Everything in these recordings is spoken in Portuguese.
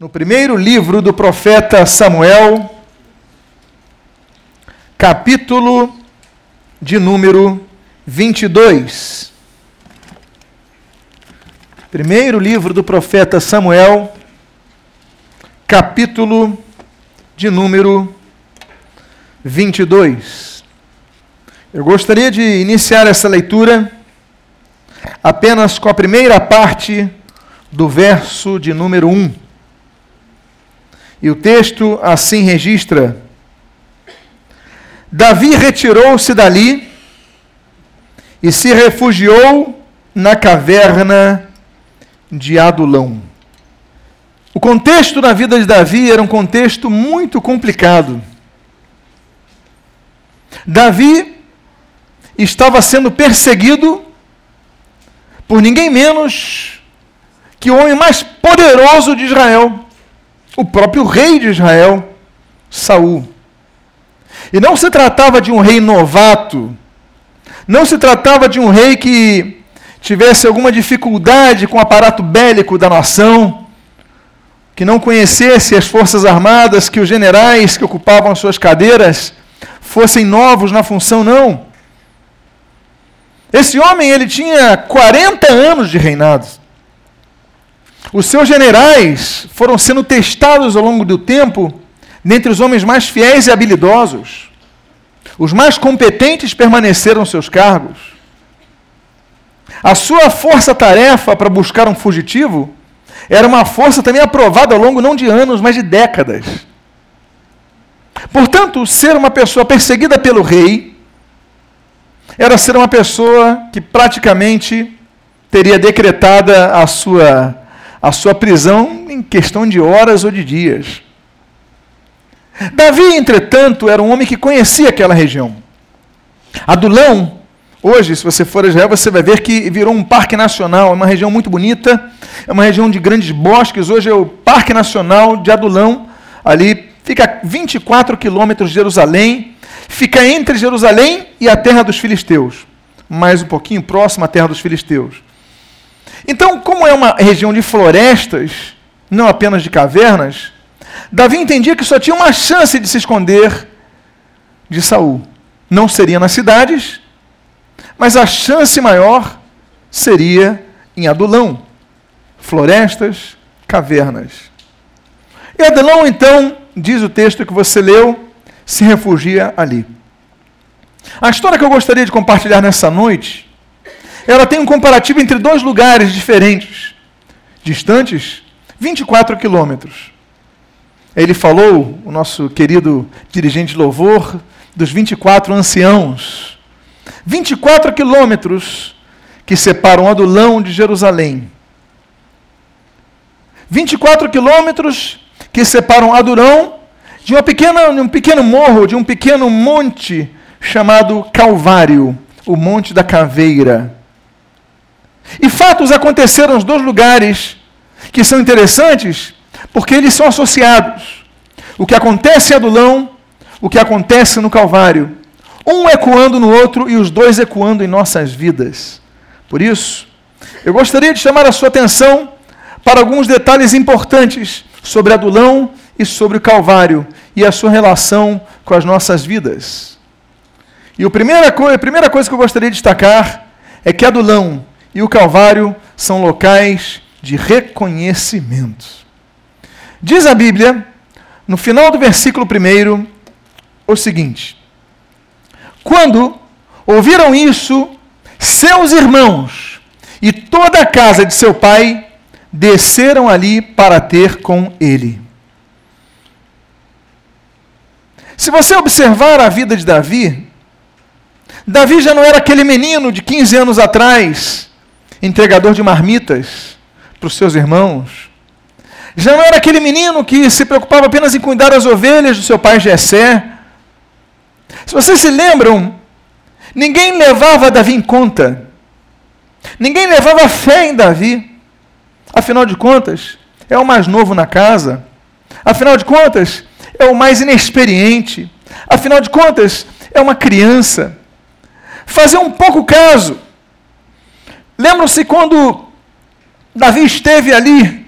no primeiro livro do profeta Samuel, capítulo de número 22. Primeiro livro do profeta Samuel, capítulo de número 22. Eu gostaria de iniciar essa leitura apenas com a primeira parte do verso de número 1. E o texto assim registra: Davi retirou-se dali e se refugiou na caverna de Adulão. O contexto da vida de Davi era um contexto muito complicado. Davi estava sendo perseguido por ninguém menos que o homem mais poderoso de Israel o próprio rei de Israel, Saul. E não se tratava de um rei novato, não se tratava de um rei que tivesse alguma dificuldade com o aparato bélico da nação, que não conhecesse as forças armadas, que os generais que ocupavam suas cadeiras fossem novos na função, não. Esse homem ele tinha 40 anos de reinado. Os seus generais foram sendo testados ao longo do tempo dentre os homens mais fiéis e habilidosos. Os mais competentes permaneceram seus cargos. A sua força-tarefa para buscar um fugitivo era uma força também aprovada ao longo não de anos, mas de décadas. Portanto, ser uma pessoa perseguida pelo rei era ser uma pessoa que praticamente teria decretada a sua a sua prisão em questão de horas ou de dias. Davi, entretanto, era um homem que conhecia aquela região. Adulão, hoje, se você for a Israel, você vai ver que virou um parque nacional, é uma região muito bonita, é uma região de grandes bosques. Hoje é o Parque Nacional de Adulão, ali fica a 24 quilômetros de Jerusalém, fica entre Jerusalém e a terra dos filisteus, mais um pouquinho próximo à terra dos filisteus. Então, como é uma região de florestas, não apenas de cavernas, Davi entendia que só tinha uma chance de se esconder de Saul. Não seria nas cidades, mas a chance maior seria em Adulão, florestas, cavernas. E Adulão, então, diz o texto que você leu, se refugia ali. A história que eu gostaria de compartilhar nessa noite ela tem um comparativo entre dois lugares diferentes, distantes 24 quilômetros. Ele falou, o nosso querido dirigente de louvor, dos 24 anciãos. 24 quilômetros que separam Adulão de Jerusalém. 24 quilômetros que separam Adurão de uma pequena, um pequeno morro, de um pequeno monte chamado Calvário, o Monte da Caveira. E fatos aconteceram nos dois lugares que são interessantes porque eles são associados. O que acontece em Adulão, o que acontece no Calvário. Um ecoando no outro e os dois ecoando em nossas vidas. Por isso, eu gostaria de chamar a sua atenção para alguns detalhes importantes sobre Adulão e sobre o Calvário e a sua relação com as nossas vidas. E a primeira, a primeira coisa que eu gostaria de destacar é que Adulão e o Calvário são locais de reconhecimento. Diz a Bíblia, no final do versículo 1, o seguinte: Quando ouviram isso, seus irmãos e toda a casa de seu pai desceram ali para ter com ele. Se você observar a vida de Davi, Davi já não era aquele menino de 15 anos atrás entregador de marmitas para os seus irmãos. Já não era aquele menino que se preocupava apenas em cuidar das ovelhas do seu pai Jessé. Se vocês se lembram, ninguém levava Davi em conta. Ninguém levava fé em Davi. Afinal de contas, é o mais novo na casa. Afinal de contas, é o mais inexperiente. Afinal de contas, é uma criança. Fazer um pouco caso Lembram-se quando Davi esteve ali,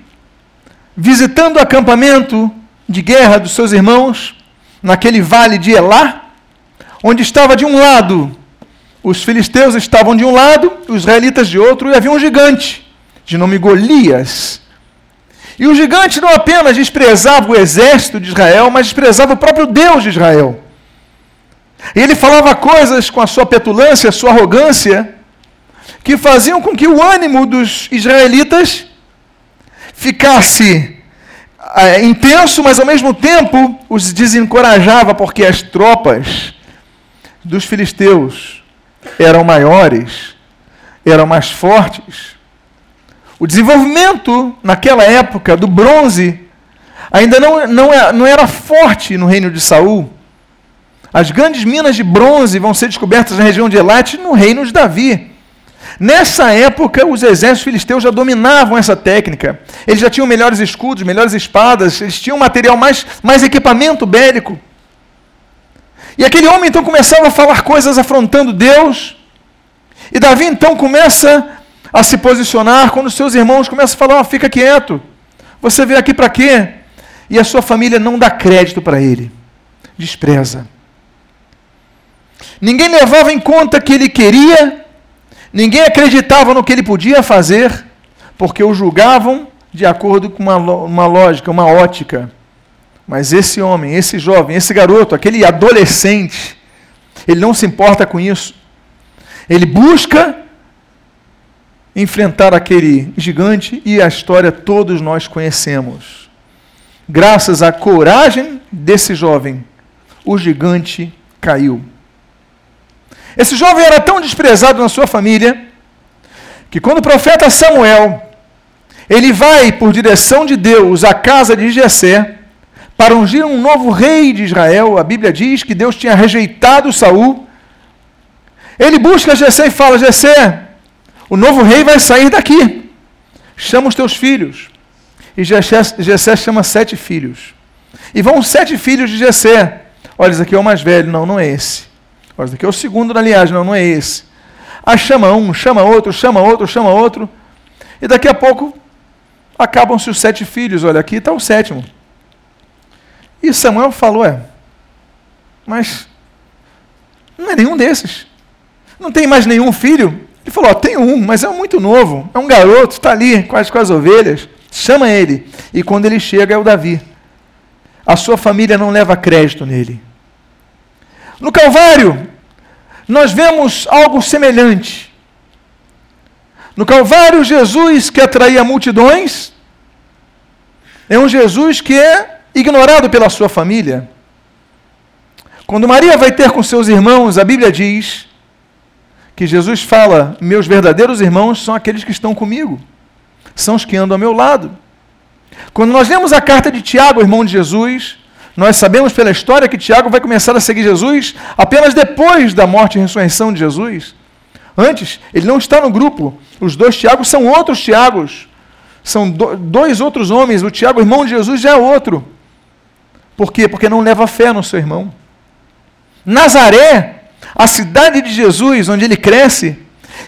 visitando o acampamento de guerra dos seus irmãos, naquele vale de Elá, onde estava de um lado, os filisteus estavam de um lado, os israelitas de outro, e havia um gigante, de nome Golias. E o gigante não apenas desprezava o exército de Israel, mas desprezava o próprio Deus de Israel. E ele falava coisas com a sua petulância, a sua arrogância, que faziam com que o ânimo dos israelitas ficasse é, intenso, mas ao mesmo tempo os desencorajava, porque as tropas dos filisteus eram maiores, eram mais fortes. O desenvolvimento naquela época do bronze ainda não, não, é, não era forte no reino de Saul. As grandes minas de bronze vão ser descobertas na região de Elate no reino de Davi. Nessa época, os exércitos filisteus já dominavam essa técnica. Eles já tinham melhores escudos, melhores espadas, eles tinham material mais, mais equipamento bélico. E aquele homem então começava a falar coisas afrontando Deus. E Davi então começa a se posicionar quando seus irmãos começam a falar: oh, fica quieto, você veio aqui para quê? E a sua família não dá crédito para ele, despreza. Ninguém levava em conta que ele queria Ninguém acreditava no que ele podia fazer, porque o julgavam de acordo com uma, uma lógica, uma ótica. Mas esse homem, esse jovem, esse garoto, aquele adolescente, ele não se importa com isso. Ele busca enfrentar aquele gigante e a história todos nós conhecemos. Graças à coragem desse jovem, o gigante caiu. Esse jovem era tão desprezado na sua família que quando o profeta Samuel ele vai por direção de Deus à casa de Jessé para ungir um novo rei de Israel, a Bíblia diz que Deus tinha rejeitado Saul. Ele busca Jessé e fala: Jessé, o novo rei vai sair daqui. Chama os teus filhos. E Jessé, chama sete filhos. E vão sete filhos de Jessé. Olha, esse aqui é o mais velho. Não, não é esse. Olha, esse aqui é o segundo na linhagem, não, não é esse. Aí chama um, chama outro, chama outro, chama outro. E daqui a pouco acabam-se os sete filhos. Olha, aqui está o sétimo. E Samuel falou: é, mas não é nenhum desses. Não tem mais nenhum filho. Ele falou: ó, tem um, mas é muito novo. É um garoto, está ali, quase com as ovelhas. Chama ele. E quando ele chega, é o Davi. A sua família não leva crédito nele. No Calvário, nós vemos algo semelhante. No Calvário, Jesus que atraía multidões, é um Jesus que é ignorado pela sua família. Quando Maria vai ter com seus irmãos, a Bíblia diz que Jesus fala: Meus verdadeiros irmãos são aqueles que estão comigo, são os que andam ao meu lado. Quando nós lemos a carta de Tiago, irmão de Jesus, nós sabemos pela história que Tiago vai começar a seguir Jesus apenas depois da morte e ressurreição de Jesus. Antes, ele não está no grupo. Os dois Tiagos são outros Tiagos. São do, dois outros homens. O Tiago, irmão de Jesus, já é outro. Por quê? Porque não leva fé no seu irmão. Nazaré, a cidade de Jesus, onde ele cresce,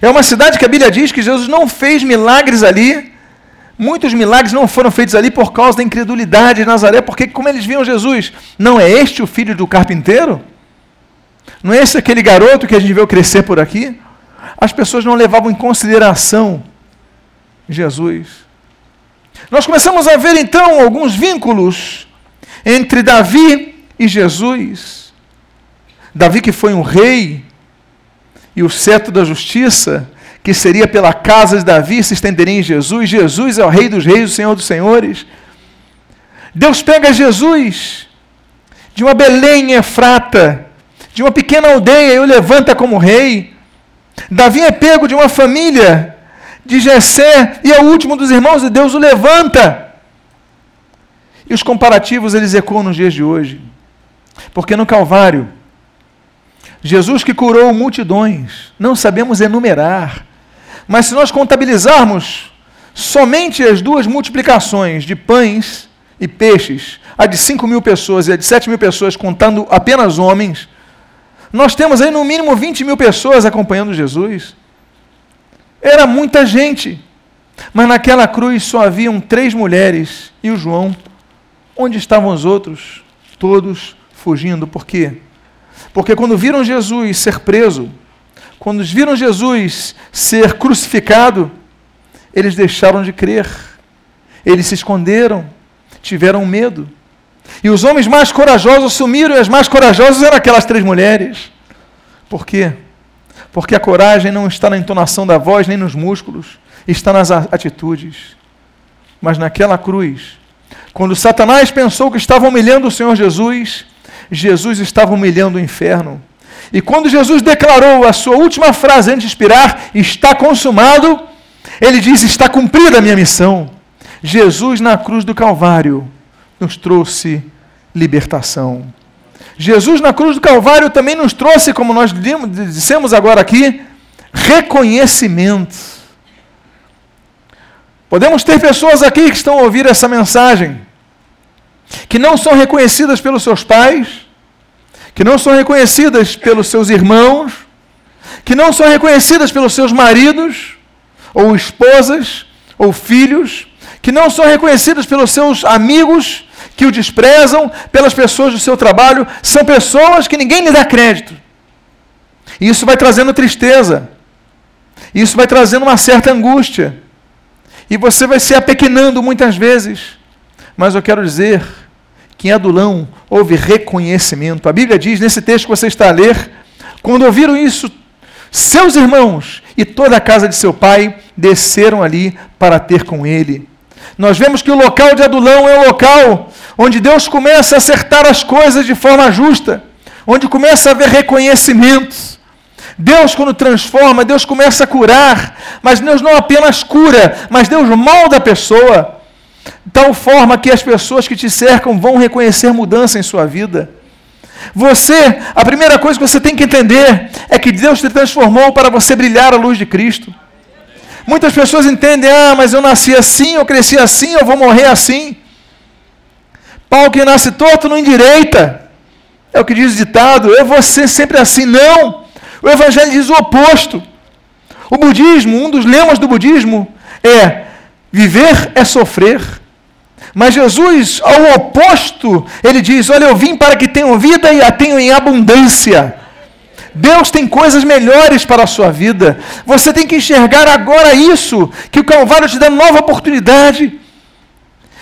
é uma cidade que a Bíblia diz que Jesus não fez milagres ali Muitos milagres não foram feitos ali por causa da incredulidade de Nazaré, porque como eles viam Jesus? Não é este o filho do carpinteiro? Não é esse aquele garoto que a gente viu crescer por aqui? As pessoas não levavam em consideração Jesus. Nós começamos a ver então alguns vínculos entre Davi e Jesus. Davi que foi um rei e o cetro da justiça que seria pela casa de Davi se estenderia em Jesus. Jesus é o Rei dos Reis, o Senhor dos Senhores. Deus pega Jesus de uma Belém Efrata, de uma pequena aldeia, e o levanta como rei. Davi é pego de uma família de Jessé e é o último dos irmãos de Deus o levanta. E os comparativos eles ecoam nos dias de hoje. Porque no Calvário, Jesus que curou multidões, não sabemos enumerar, mas se nós contabilizarmos somente as duas multiplicações de pães e peixes, a de 5 mil pessoas e a de 7 mil pessoas, contando apenas homens, nós temos aí no mínimo 20 mil pessoas acompanhando Jesus. Era muita gente. Mas naquela cruz só haviam três mulheres e o João. Onde estavam os outros? Todos fugindo. Por quê? Porque quando viram Jesus ser preso, quando viram Jesus ser crucificado, eles deixaram de crer. Eles se esconderam, tiveram medo. E os homens mais corajosos sumiram, e as mais corajosas eram aquelas três mulheres. Por quê? Porque a coragem não está na entonação da voz nem nos músculos, está nas atitudes. Mas naquela cruz, quando Satanás pensou que estava humilhando o Senhor Jesus, Jesus estava humilhando o inferno. E quando Jesus declarou a sua última frase antes de expirar, está consumado, ele diz: está cumprida a minha missão. Jesus na cruz do Calvário nos trouxe libertação. Jesus na cruz do Calvário também nos trouxe, como nós dissemos agora aqui, reconhecimento. Podemos ter pessoas aqui que estão a ouvir essa mensagem, que não são reconhecidas pelos seus pais, que não são reconhecidas pelos seus irmãos, que não são reconhecidas pelos seus maridos, ou esposas, ou filhos, que não são reconhecidas pelos seus amigos, que o desprezam, pelas pessoas do seu trabalho, são pessoas que ninguém lhe dá crédito. E isso vai trazendo tristeza. Isso vai trazendo uma certa angústia. E você vai se apequenando muitas vezes. Mas eu quero dizer que em Adulão houve reconhecimento. A Bíblia diz, nesse texto que você está a ler, quando ouviram isso, seus irmãos e toda a casa de seu pai desceram ali para ter com ele. Nós vemos que o local de Adulão é o local onde Deus começa a acertar as coisas de forma justa, onde começa a haver reconhecimentos. Deus, quando transforma, Deus começa a curar, mas Deus não apenas cura, mas Deus molda a pessoa, tal forma que as pessoas que te cercam vão reconhecer mudança em sua vida. Você, a primeira coisa que você tem que entender é que Deus te transformou para você brilhar a luz de Cristo. Muitas pessoas entendem, ah, mas eu nasci assim, eu cresci assim, eu vou morrer assim. Pau que nasce torto não endireita. É o que diz o ditado, eu vou ser sempre assim. Não! O Evangelho diz o oposto. O budismo, um dos lemas do budismo é viver é sofrer. Mas Jesus, ao oposto, ele diz: Olha, eu vim para que tenham vida e a tenham em abundância. Deus tem coisas melhores para a sua vida. Você tem que enxergar agora isso, que o Calvário te dá nova oportunidade.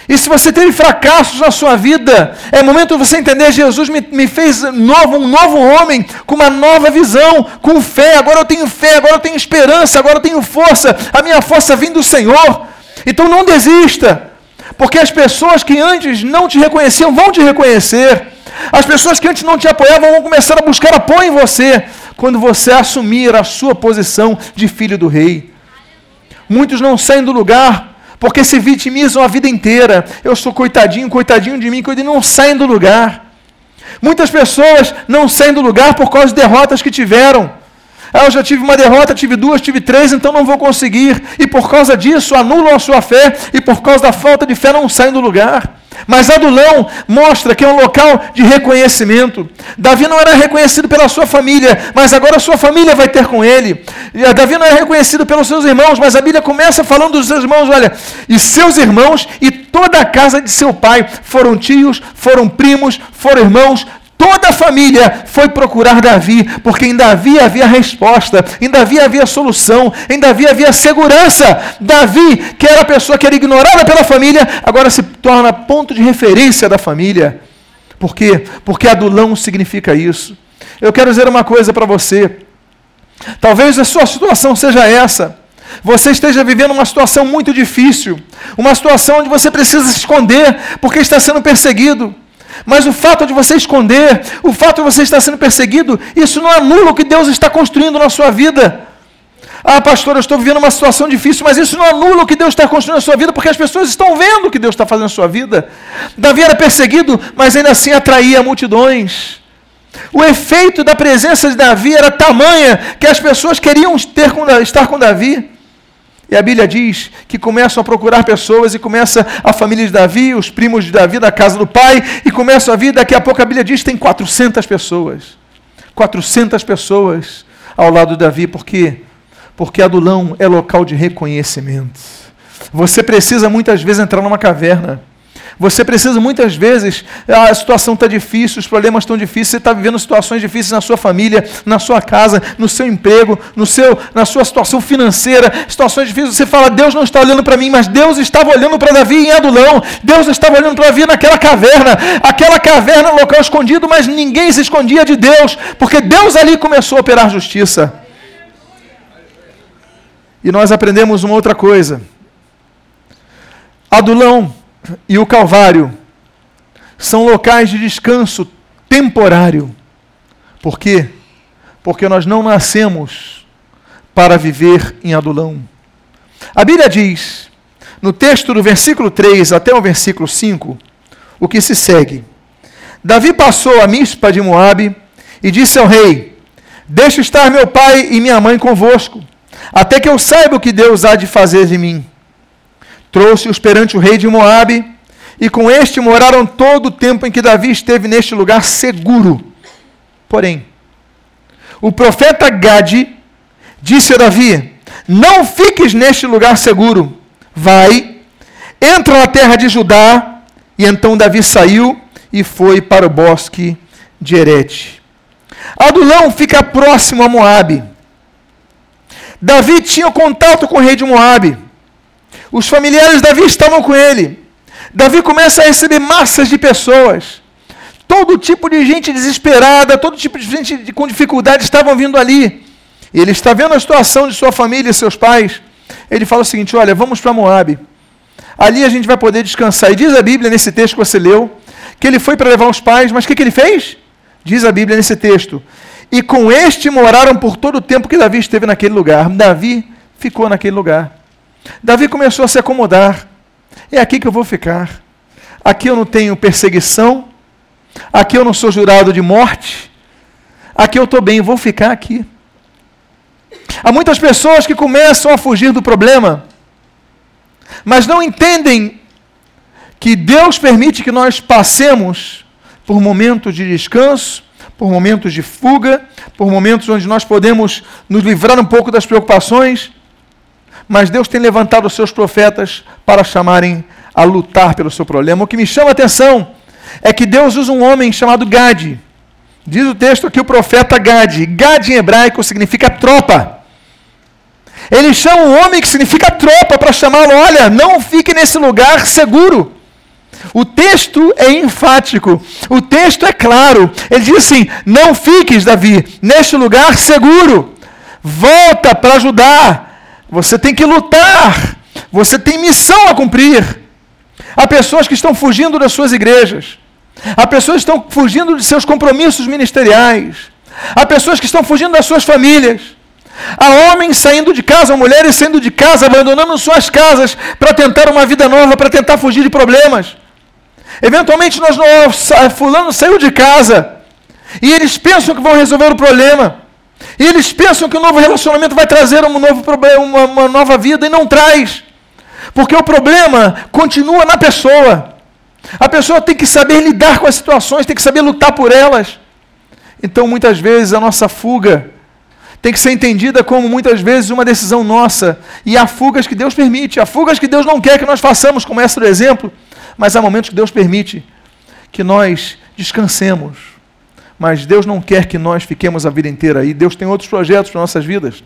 E se você teve fracassos na sua vida, é momento de você entender: Jesus me, me fez novo, um novo homem, com uma nova visão, com fé. Agora eu tenho fé, agora eu tenho esperança, agora eu tenho força. A minha força vem do Senhor. Então não desista, porque as pessoas que antes não te reconheciam vão te reconhecer. As pessoas que antes não te apoiavam vão começar a buscar apoio em você quando você assumir a sua posição de filho do rei. Muitos não saem do lugar porque se vitimizam a vida inteira. Eu sou coitadinho, coitadinho de mim, e não saem do lugar. Muitas pessoas não saem do lugar por causa de derrotas que tiveram. Ah, eu já tive uma derrota, tive duas, tive três, então não vou conseguir. E por causa disso anulam a sua fé, e por causa da falta de fé não saem do lugar. Mas Adulão mostra que é um local de reconhecimento. Davi não era reconhecido pela sua família, mas agora a sua família vai ter com ele. Davi não era reconhecido pelos seus irmãos, mas a Bíblia começa falando dos seus irmãos, olha, e seus irmãos e toda a casa de seu pai foram tios, foram primos, foram irmãos, Toda a família foi procurar Davi, porque em Davi havia resposta, em Davi havia solução, em Davi havia segurança. Davi, que era a pessoa que era ignorada pela família, agora se torna ponto de referência da família. Por quê? Porque adulão significa isso. Eu quero dizer uma coisa para você. Talvez a sua situação seja essa. Você esteja vivendo uma situação muito difícil, uma situação onde você precisa se esconder porque está sendo perseguido. Mas o fato de você esconder, o fato de você estar sendo perseguido, isso não anula o que Deus está construindo na sua vida. Ah, pastor, eu estou vivendo uma situação difícil, mas isso não anula o que Deus está construindo na sua vida, porque as pessoas estão vendo o que Deus está fazendo na sua vida. Davi era perseguido, mas ainda assim atraía multidões. O efeito da presença de Davi era tamanha que as pessoas queriam ter com, estar com Davi. E a Bíblia diz que começam a procurar pessoas e começa a família de Davi, os primos de Davi da casa do pai, e começa a vir, daqui a pouco a Bíblia diz que tem 400 pessoas. 400 pessoas ao lado de Davi, por quê? Porque Adulão é local de reconhecimento. Você precisa muitas vezes entrar numa caverna. Você precisa muitas vezes, a situação está difícil, os problemas estão difíceis, você está vivendo situações difíceis na sua família, na sua casa, no seu emprego, no seu, na sua situação financeira, situações difíceis. Você fala, Deus não está olhando para mim, mas Deus estava olhando para Davi em Adulão, Deus estava olhando para Davi naquela caverna, aquela caverna, um local escondido, mas ninguém se escondia de Deus, porque Deus ali começou a operar justiça. E nós aprendemos uma outra coisa. Adulão e o Calvário são locais de descanso temporário. Por quê? Porque nós não nascemos para viver em Adulão. A Bíblia diz, no texto do versículo 3 até o versículo 5, o que se segue. Davi passou a Mispa de Moabe e disse ao rei: Deixa estar meu pai e minha mãe convosco, até que eu saiba o que Deus há de fazer de mim. Trouxe-os perante o rei de Moabe, e com este moraram todo o tempo em que Davi esteve neste lugar seguro. Porém, o profeta Gade disse a Davi: Não fiques neste lugar seguro. Vai, entra na terra de Judá. E então Davi saiu e foi para o bosque de Herete. Adulão fica próximo a Moabe. Davi tinha contato com o rei de Moabe. Os familiares de Davi estavam com ele. Davi começa a receber massas de pessoas. Todo tipo de gente desesperada, todo tipo de gente com dificuldade estavam vindo ali. Ele está vendo a situação de sua família e seus pais. Ele fala o seguinte: Olha, vamos para Moab. Ali a gente vai poder descansar. E diz a Bíblia, nesse texto que você leu, que ele foi para levar os pais, mas o que, que ele fez? Diz a Bíblia nesse texto. E com este moraram por todo o tempo que Davi esteve naquele lugar. Davi ficou naquele lugar. Davi começou a se acomodar. É aqui que eu vou ficar. Aqui eu não tenho perseguição. Aqui eu não sou jurado de morte. Aqui eu estou bem, vou ficar aqui. Há muitas pessoas que começam a fugir do problema, mas não entendem que Deus permite que nós passemos por momentos de descanso, por momentos de fuga, por momentos onde nós podemos nos livrar um pouco das preocupações mas Deus tem levantado os seus profetas para chamarem a lutar pelo seu problema. O que me chama a atenção é que Deus usa um homem chamado Gade. Diz o texto aqui o profeta Gade. Gade em hebraico significa tropa. Ele chama um homem que significa tropa para chamá-lo: olha, não fique nesse lugar seguro. O texto é enfático, o texto é claro. Ele diz assim: não fiques, Davi, neste lugar seguro. Volta para ajudar você tem que lutar. Você tem missão a cumprir. Há pessoas que estão fugindo das suas igrejas. Há pessoas que estão fugindo de seus compromissos ministeriais. Há pessoas que estão fugindo das suas famílias. Há homens saindo de casa, mulheres saindo de casa, abandonando suas casas para tentar uma vida nova, para tentar fugir de problemas. Eventualmente nós não, fulano saiu de casa e eles pensam que vão resolver o problema. E eles pensam que o novo relacionamento vai trazer um novo problema, uma, uma nova vida, e não traz. Porque o problema continua na pessoa. A pessoa tem que saber lidar com as situações, tem que saber lutar por elas. Então, muitas vezes, a nossa fuga tem que ser entendida como, muitas vezes, uma decisão nossa. E há fugas que Deus permite, há fugas que Deus não quer que nós façamos, como essa do exemplo, mas há momentos que Deus permite que nós descansemos mas Deus não quer que nós fiquemos a vida inteira aí. Deus tem outros projetos para nossas vidas.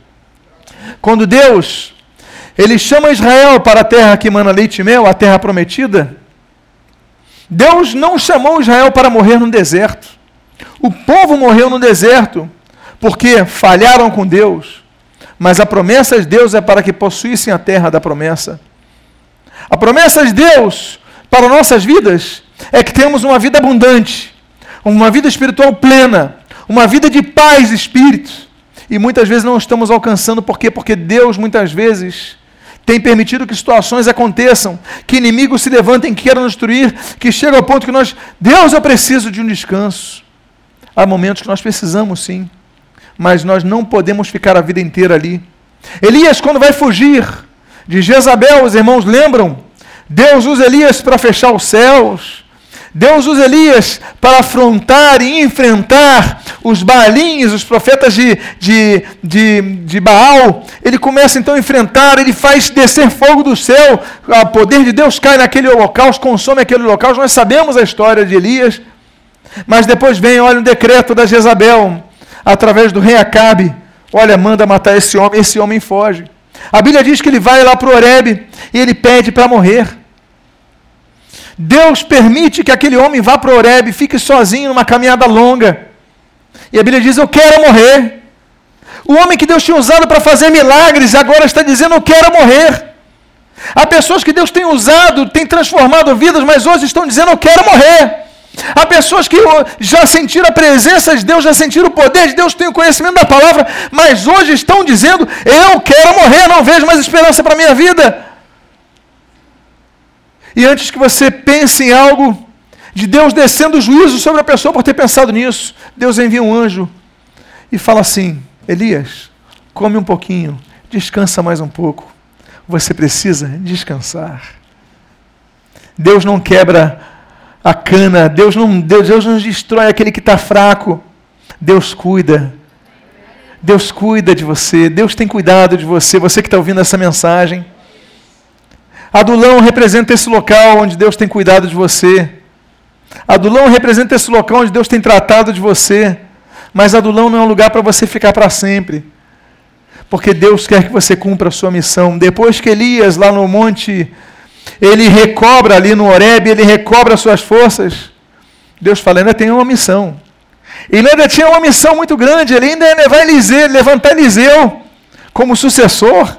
Quando Deus ele chama Israel para a terra que mana leite e mel, a terra prometida, Deus não chamou Israel para morrer no deserto. O povo morreu no deserto porque falharam com Deus. Mas a promessa de Deus é para que possuíssem a terra da promessa. A promessa de Deus para nossas vidas é que temos uma vida abundante, uma vida espiritual plena, uma vida de paz de espírito. E muitas vezes não estamos alcançando, por quê? Porque Deus muitas vezes tem permitido que situações aconteçam, que inimigos se levantem, queiram nos destruir, que chega ao ponto que nós, Deus, eu preciso de um descanso. Há momentos que nós precisamos sim, mas nós não podemos ficar a vida inteira ali. Elias, quando vai fugir de Jezabel, os irmãos lembram? Deus usa Elias para fechar os céus, Deus usa Elias para afrontar e enfrentar os Baalinhos, os profetas de, de, de, de Baal. Ele começa então a enfrentar, ele faz descer fogo do céu, o poder de Deus cai naquele holocausto, consome aquele holocausto. Nós sabemos a história de Elias. Mas depois vem, olha, um decreto da Jezabel, através do rei Acabe. Olha, manda matar esse homem, esse homem foge. A Bíblia diz que ele vai lá para o Horebe e ele pede para morrer. Deus permite que aquele homem vá para o Horebe, fique sozinho numa caminhada longa. E a Bíblia diz: Eu quero morrer. O homem que Deus tinha usado para fazer milagres agora está dizendo: Eu quero morrer. Há pessoas que Deus tem usado, tem transformado vidas, mas hoje estão dizendo: Eu quero morrer. Há pessoas que já sentiram a presença de Deus, já sentiram o poder de Deus, têm o conhecimento da palavra, mas hoje estão dizendo: Eu quero morrer, não vejo mais esperança para a minha vida. E antes que você pense em algo de Deus descendo o juízo sobre a pessoa por ter pensado nisso, Deus envia um anjo e fala assim: Elias, come um pouquinho, descansa mais um pouco. Você precisa descansar. Deus não quebra a cana, Deus não, Deus, Deus não destrói aquele que está fraco. Deus cuida. Deus cuida de você, Deus tem cuidado de você, você que está ouvindo essa mensagem. Adulão representa esse local onde Deus tem cuidado de você. Adulão representa esse local onde Deus tem tratado de você. Mas Adulão não é um lugar para você ficar para sempre. Porque Deus quer que você cumpra a sua missão. Depois que Elias, lá no monte ele recobra ali no Horeb, ele recobra as suas forças. Deus fala, ainda tem uma missão. Ele ainda tinha uma missão muito grande, ele ainda ia levar Eliseu, levantar Eliseu como sucessor.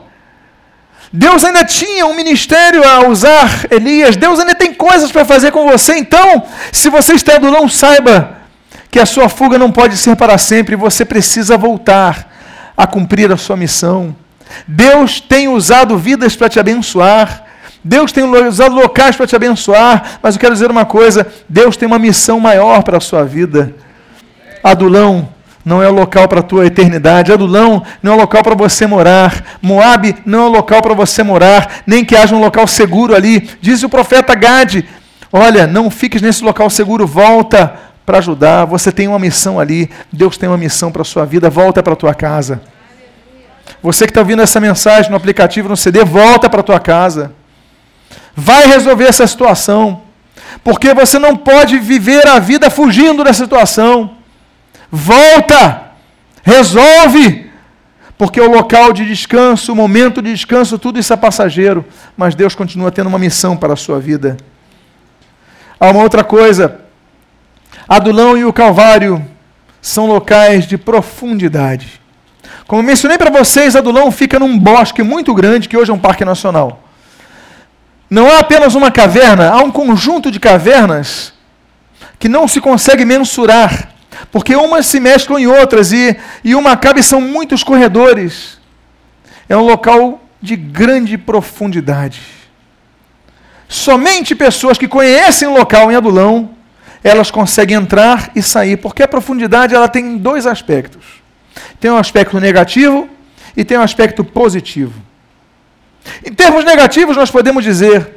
Deus ainda tinha um ministério a usar Elias, Deus ainda tem coisas para fazer com você. Então, se você está adulão, saiba que a sua fuga não pode ser para sempre, você precisa voltar a cumprir a sua missão. Deus tem usado vidas para te abençoar. Deus tem usado locais para te abençoar, mas eu quero dizer uma coisa: Deus tem uma missão maior para a sua vida. Adulão não é o local para a tua eternidade. Adulão não é o local para você morar. Moabe não é o local para você morar, nem que haja um local seguro ali. Diz o profeta Gade: Olha, não fiques nesse local seguro, volta para ajudar. Você tem uma missão ali. Deus tem uma missão para a sua vida. Volta para a tua casa. Você que está ouvindo essa mensagem no aplicativo, no CD, volta para a tua casa vai resolver essa situação. Porque você não pode viver a vida fugindo da situação. Volta! Resolve! Porque o local de descanso, o momento de descanso, tudo isso é passageiro. Mas Deus continua tendo uma missão para a sua vida. Há uma outra coisa. Adulão e o Calvário são locais de profundidade. Como mencionei para vocês, Adulão fica num bosque muito grande, que hoje é um parque nacional. Não há apenas uma caverna, há um conjunto de cavernas que não se consegue mensurar, porque umas se mesclam em outras e, e uma acaba e são muitos corredores. É um local de grande profundidade. Somente pessoas que conhecem o local em Adulão, elas conseguem entrar e sair, porque a profundidade ela tem dois aspectos. Tem um aspecto negativo e tem um aspecto positivo. Em termos negativos, nós podemos dizer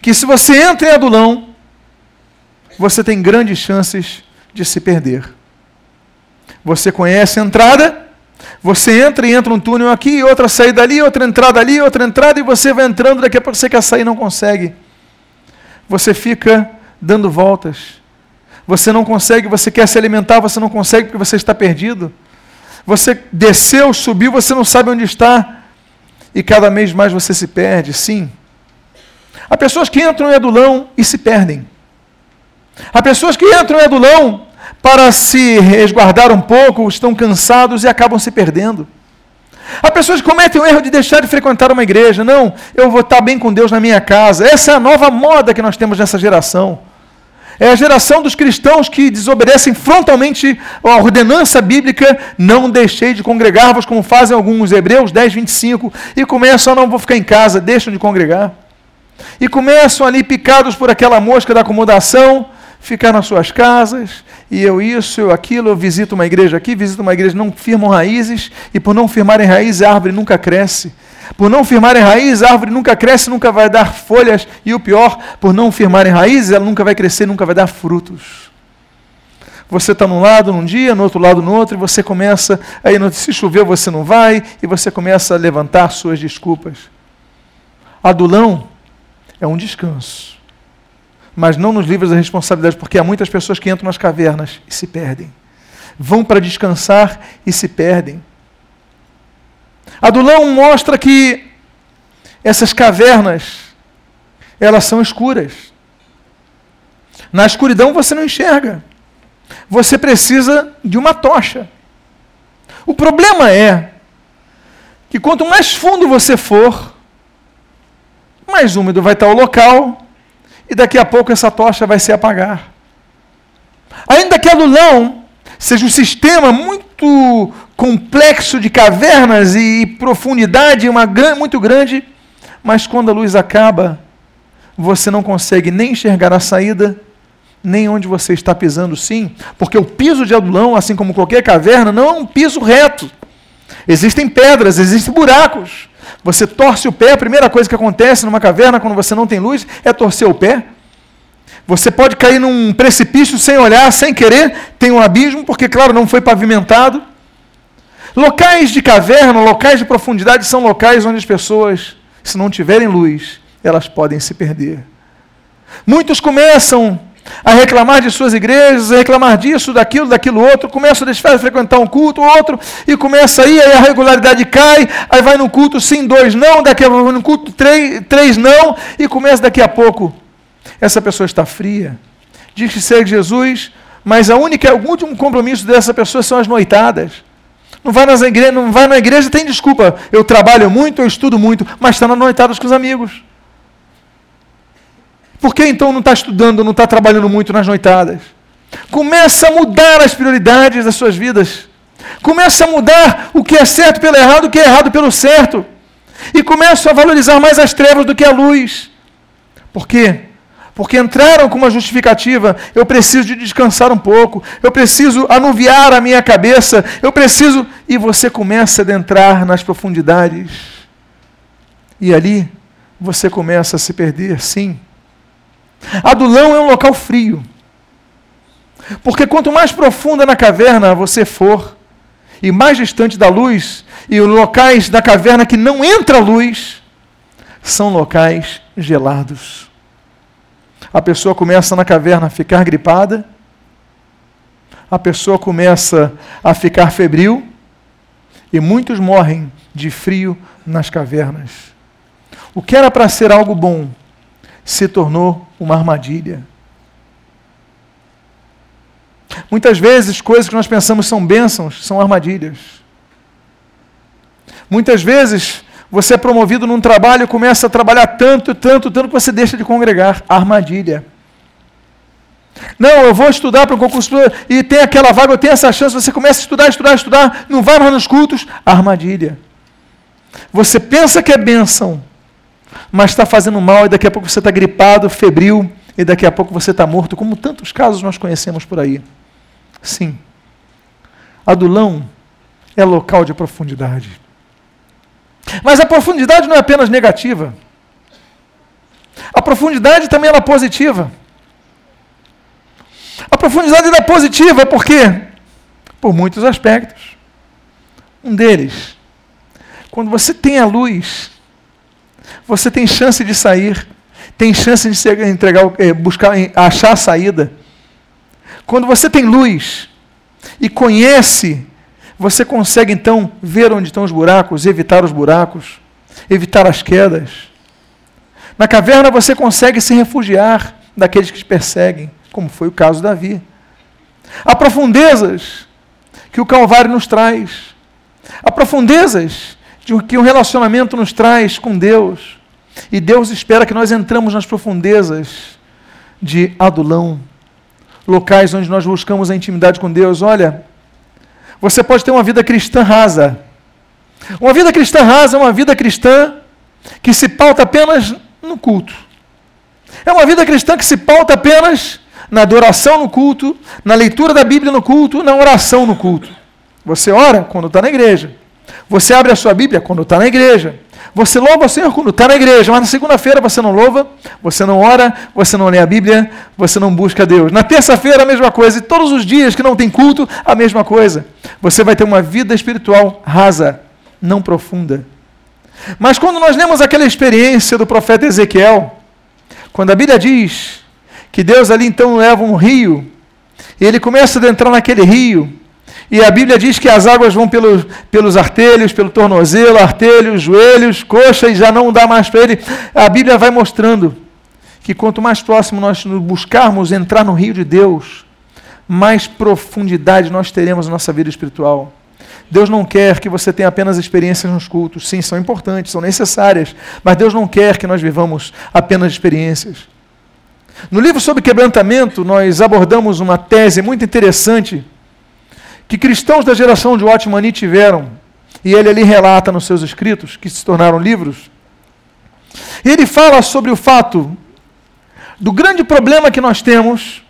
que se você entra em adulão, você tem grandes chances de se perder. Você conhece a entrada, você entra e entra um túnel aqui, outra saída ali, outra entrada ali, outra entrada, e você vai entrando, daqui a pouco você quer sair e não consegue. Você fica dando voltas. Você não consegue, você quer se alimentar, você não consegue porque você está perdido. Você desceu, subiu, você não sabe onde está e cada mês mais você se perde, sim. Há pessoas que entram em adulão e se perdem. Há pessoas que entram em adulão para se resguardar um pouco, estão cansados e acabam se perdendo. Há pessoas que cometem o erro de deixar de frequentar uma igreja. Não, eu vou estar bem com Deus na minha casa. Essa é a nova moda que nós temos nessa geração. É a geração dos cristãos que desobedecem frontalmente a ordenança bíblica, não deixei de congregar-vos, como fazem alguns, Hebreus 10, 25, e começam, não vou ficar em casa, deixam de congregar. E começam ali picados por aquela mosca da acomodação, ficar nas suas casas, e eu isso, eu aquilo, eu visito uma igreja aqui, visito uma igreja, não firmam raízes, e por não firmarem raízes, a árvore nunca cresce. Por não firmarem raiz, a árvore nunca cresce, nunca vai dar folhas. E o pior, por não firmarem raízes, ela nunca vai crescer, nunca vai dar frutos. Você está num lado num dia, no outro lado no outro, e você começa, aí se chover você não vai, e você começa a levantar suas desculpas. Adulão é um descanso. Mas não nos livra da responsabilidade, porque há muitas pessoas que entram nas cavernas e se perdem. Vão para descansar e se perdem. Adulão mostra que essas cavernas, elas são escuras. Na escuridão você não enxerga. Você precisa de uma tocha. O problema é que quanto mais fundo você for, mais úmido vai estar o local e daqui a pouco essa tocha vai se apagar. Ainda que Adulão seja um sistema muito complexo de cavernas e profundidade uma muito grande, mas quando a luz acaba, você não consegue nem enxergar a saída, nem onde você está pisando, sim, porque o piso de Adulão, assim como qualquer caverna, não é um piso reto. Existem pedras, existem buracos. Você torce o pé, a primeira coisa que acontece numa caverna quando você não tem luz é torcer o pé. Você pode cair num precipício sem olhar, sem querer, tem um abismo, porque, claro, não foi pavimentado. Locais de caverna, locais de profundidade são locais onde as pessoas, se não tiverem luz, elas podem se perder. Muitos começam a reclamar de suas igrejas, a reclamar disso, daquilo, daquilo outro, começam a deixar de frequentar um culto, outro, e começa aí, aí a regularidade cai, aí vai no culto sim, dois não, daqui a pouco no culto três, três não, e começa daqui a pouco essa pessoa está fria. Diz que segue Jesus, mas a única, o último compromisso dessa pessoa são as noitadas. Não vai, nas igre... não vai na igreja, tem desculpa. Eu trabalho muito, eu estudo muito, mas está nas noitadas com os amigos. Por que então não está estudando, não está trabalhando muito nas noitadas? Começa a mudar as prioridades das suas vidas. Começa a mudar o que é certo pelo errado, o que é errado pelo certo. E começa a valorizar mais as trevas do que a luz. Por quê? porque entraram com uma justificativa. Eu preciso de descansar um pouco, eu preciso anuviar a minha cabeça, eu preciso. E você começa a adentrar nas profundidades. E ali você começa a se perder, sim. Adulão é um local frio. Porque quanto mais profunda na caverna você for, e mais distante da luz, e os locais da caverna que não entra luz, são locais gelados a pessoa começa na caverna a ficar gripada, a pessoa começa a ficar febril, e muitos morrem de frio nas cavernas. O que era para ser algo bom se tornou uma armadilha. Muitas vezes, coisas que nós pensamos são bênçãos são armadilhas. Muitas vezes, você é promovido num trabalho e começa a trabalhar tanto, tanto, tanto que você deixa de congregar. Armadilha. Não, eu vou estudar para um concurso e tem aquela vaga, eu tenho essa chance. Você começa a estudar, estudar, estudar, não vai mais nos cultos. Armadilha. Você pensa que é bênção, mas está fazendo mal e daqui a pouco você está gripado, febril e daqui a pouco você está morto, como tantos casos nós conhecemos por aí. Sim. Adulão é local de profundidade. Mas a profundidade não é apenas negativa. A profundidade também é positiva. A profundidade é positiva por quê? Por muitos aspectos. Um deles, quando você tem a luz, você tem chance de sair, tem chance de se entregar, eh, buscar, achar a saída. Quando você tem luz e conhece você consegue então ver onde estão os buracos, evitar os buracos, evitar as quedas. Na caverna você consegue se refugiar daqueles que te perseguem, como foi o caso de Davi. Há profundezas que o Calvário nos traz. Há profundezas de que um relacionamento nos traz com Deus. E Deus espera que nós entramos nas profundezas de Adulão, locais onde nós buscamos a intimidade com Deus. Olha, você pode ter uma vida cristã rasa. Uma vida cristã rasa é uma vida cristã que se pauta apenas no culto. É uma vida cristã que se pauta apenas na adoração no culto, na leitura da Bíblia no culto, na oração no culto. Você ora quando está na igreja. Você abre a sua Bíblia quando está na igreja. Você louva o Senhor quando está na igreja, mas na segunda-feira você não louva, você não ora, você não lê a Bíblia, você não busca Deus. Na terça-feira a mesma coisa, e todos os dias que não tem culto, a mesma coisa. Você vai ter uma vida espiritual rasa, não profunda. Mas quando nós lemos aquela experiência do profeta Ezequiel, quando a Bíblia diz que Deus ali então leva um rio, e ele começa a entrar naquele rio, e a Bíblia diz que as águas vão pelos, pelos artelhos, pelo tornozelo, artelhos, joelhos, coxa, e já não dá mais para ele. A Bíblia vai mostrando que quanto mais próximo nós buscarmos entrar no rio de Deus, mais profundidade nós teremos na nossa vida espiritual. Deus não quer que você tenha apenas experiências nos cultos. Sim, são importantes, são necessárias. Mas Deus não quer que nós vivamos apenas experiências. No livro sobre quebrantamento, nós abordamos uma tese muito interessante que cristãos da geração de Watchman tiveram, e ele ali relata nos seus escritos, que se tornaram livros. Ele fala sobre o fato do grande problema que nós temos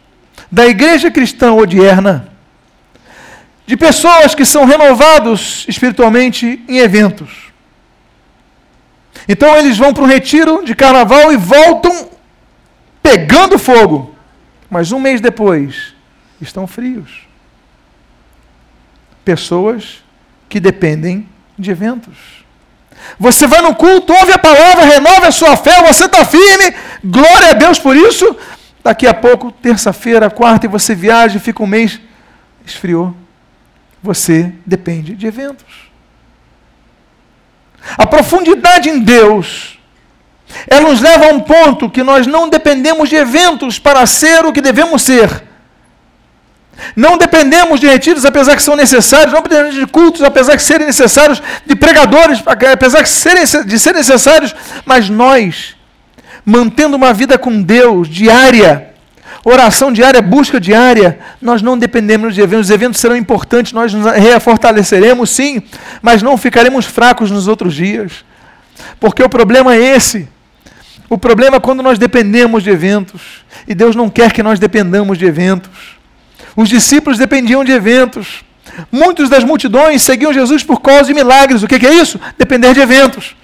da igreja cristã odierna, de pessoas que são renovados espiritualmente em eventos. Então eles vão para um retiro de carnaval e voltam pegando fogo, mas um mês depois estão frios pessoas que dependem de eventos. Você vai no culto, ouve a palavra, renova a sua fé, você está firme, glória a Deus por isso. Daqui a pouco, terça-feira, quarta, e você viaja fica um mês, esfriou. Você depende de eventos. A profundidade em Deus, ela nos leva a um ponto que nós não dependemos de eventos para ser o que devemos ser não dependemos de retiros, apesar que são necessários, não dependemos de cultos, apesar de serem necessários, de pregadores, apesar de serem, de serem necessários, mas nós, mantendo uma vida com Deus diária, oração diária, busca diária, nós não dependemos de eventos. Os eventos serão importantes, nós nos refortaleceremos, sim, mas não ficaremos fracos nos outros dias. Porque o problema é esse. O problema é quando nós dependemos de eventos. E Deus não quer que nós dependamos de eventos. Os discípulos dependiam de eventos. Muitos das multidões seguiam Jesus por causa de milagres. O que é isso? Depender de eventos.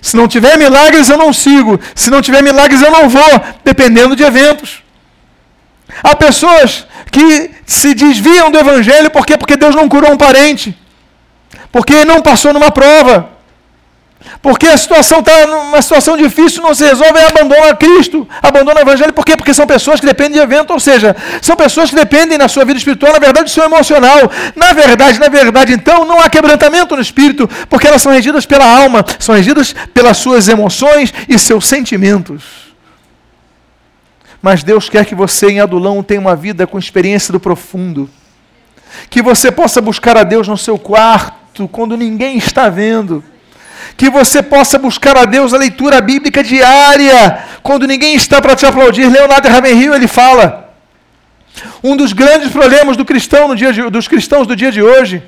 Se não tiver milagres, eu não sigo. Se não tiver milagres, eu não vou, dependendo de eventos. Há pessoas que se desviam do evangelho porque porque Deus não curou um parente. Porque não passou numa prova. Porque a situação está numa situação difícil, não se resolve, e abandona Cristo, abandona o Evangelho. Por quê? Porque são pessoas que dependem de evento, ou seja, são pessoas que dependem na sua vida espiritual, na verdade, do seu emocional. Na verdade, na verdade, então, não há quebrantamento no espírito, porque elas são regidas pela alma, são regidas pelas suas emoções e seus sentimentos. Mas Deus quer que você, em Adulão, tenha uma vida com experiência do profundo. Que você possa buscar a Deus no seu quarto, quando ninguém está vendo que você possa buscar a Deus a leitura bíblica diária, quando ninguém está para te aplaudir. Leonardo Ravenhill, ele fala, um dos grandes problemas do cristão no dia de, dos cristãos do dia de hoje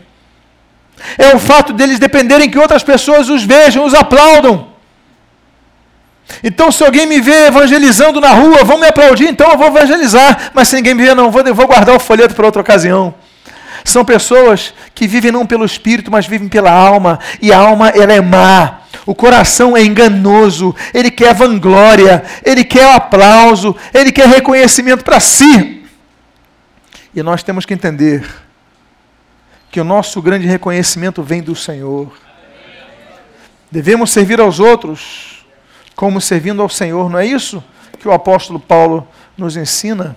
é o fato deles dependerem que outras pessoas os vejam, os aplaudam. Então, se alguém me vê evangelizando na rua, vão me aplaudir, então eu vou evangelizar. Mas se ninguém me vê, não, vou, vou guardar o folheto para outra ocasião. São pessoas que vivem não pelo espírito, mas vivem pela alma. E a alma, ela é má. O coração é enganoso. Ele quer vanglória. Ele quer aplauso. Ele quer reconhecimento para si. E nós temos que entender que o nosso grande reconhecimento vem do Senhor. Devemos servir aos outros como servindo ao Senhor. Não é isso que o apóstolo Paulo nos ensina?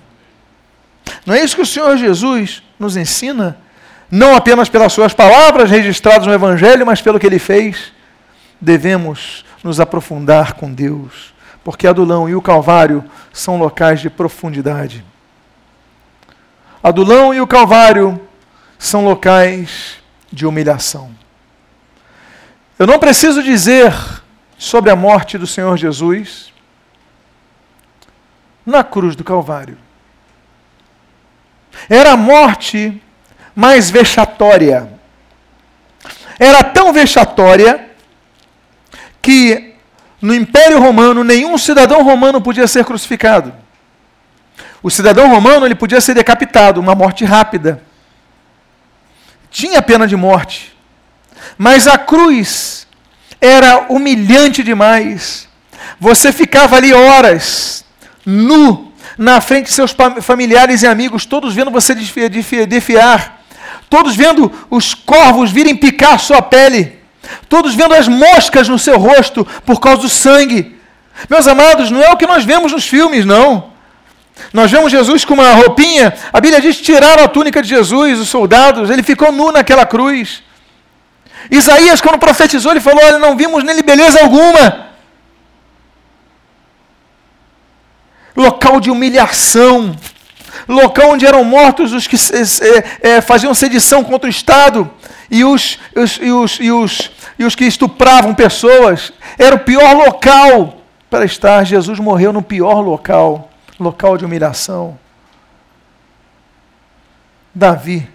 Não é isso que o Senhor Jesus nos ensina? Não apenas pelas suas palavras registradas no Evangelho, mas pelo que ele fez. Devemos nos aprofundar com Deus, porque Adulão e o Calvário são locais de profundidade. Adulão e o Calvário são locais de humilhação. Eu não preciso dizer sobre a morte do Senhor Jesus na cruz do Calvário. Era a morte mais vexatória. Era tão vexatória que no Império Romano nenhum cidadão romano podia ser crucificado. O cidadão romano ele podia ser decapitado, uma morte rápida. Tinha pena de morte. Mas a cruz era humilhante demais. Você ficava ali horas, nu, na frente de seus familiares e amigos, todos vendo você defiar, todos vendo os corvos virem picar sua pele, todos vendo as moscas no seu rosto por causa do sangue. Meus amados, não é o que nós vemos nos filmes, não. Nós vemos Jesus com uma roupinha, a Bíblia diz: tiraram a túnica de Jesus, os soldados, ele ficou nu naquela cruz. Isaías, quando profetizou, ele falou: Olha, não vimos nele beleza alguma. Local de humilhação, local onde eram mortos os que é, é, faziam sedição contra o Estado e os, os, e, os, e, os, e os que estupravam pessoas. Era o pior local para estar. Jesus morreu no pior local local de humilhação. Davi.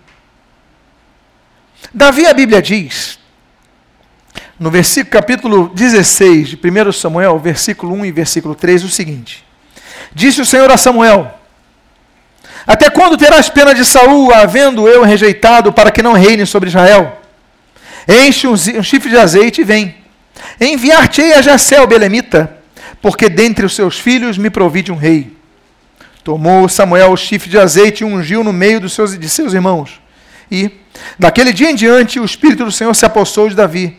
Davi, a Bíblia diz, no versículo, capítulo 16 de 1 Samuel, versículo 1 e versículo 3, o seguinte: Disse o Senhor a Samuel: Até quando terás pena de Saul, havendo eu rejeitado para que não reine sobre Israel? Enche um, chifre de azeite e vem. Enviar-te-ei a Jacel, Belemita, porque dentre os seus filhos me provide um rei. Tomou Samuel o chifre de azeite e ungiu no meio dos seus, de seus irmãos. E, daquele dia em diante, o Espírito do Senhor se apossou de Davi.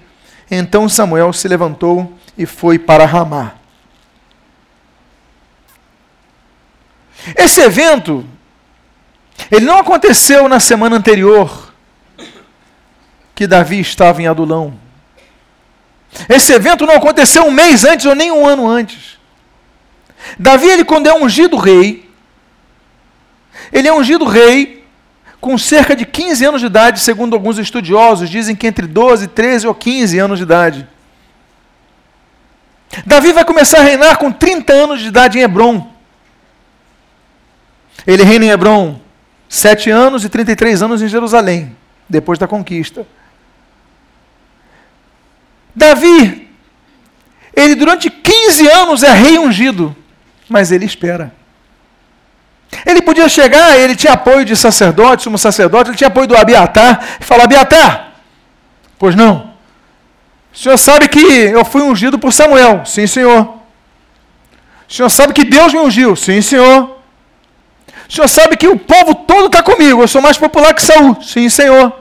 Então Samuel se levantou e foi para Ramá. Esse evento, ele não aconteceu na semana anterior, que Davi estava em Adulão. Esse evento não aconteceu um mês antes ou nem um ano antes. Davi, ele, quando é ungido rei, ele é ungido rei com cerca de 15 anos de idade, segundo alguns estudiosos, dizem que entre 12, 13 ou 15 anos de idade. Davi vai começar a reinar com 30 anos de idade em Hebron. Ele reina em Hebron 7 anos e 33 anos em Jerusalém, depois da conquista. Davi, ele durante 15 anos é rei ungido, mas ele espera. Ele podia chegar, ele tinha apoio de sacerdote, sumo sacerdote, ele tinha apoio do Abiatar, e falar: Abiatar, pois não. O senhor sabe que eu fui ungido por Samuel? Sim, senhor. O senhor sabe que Deus me ungiu? Sim, senhor. O senhor sabe que o povo todo está comigo, eu sou mais popular que Saul? Sim, senhor.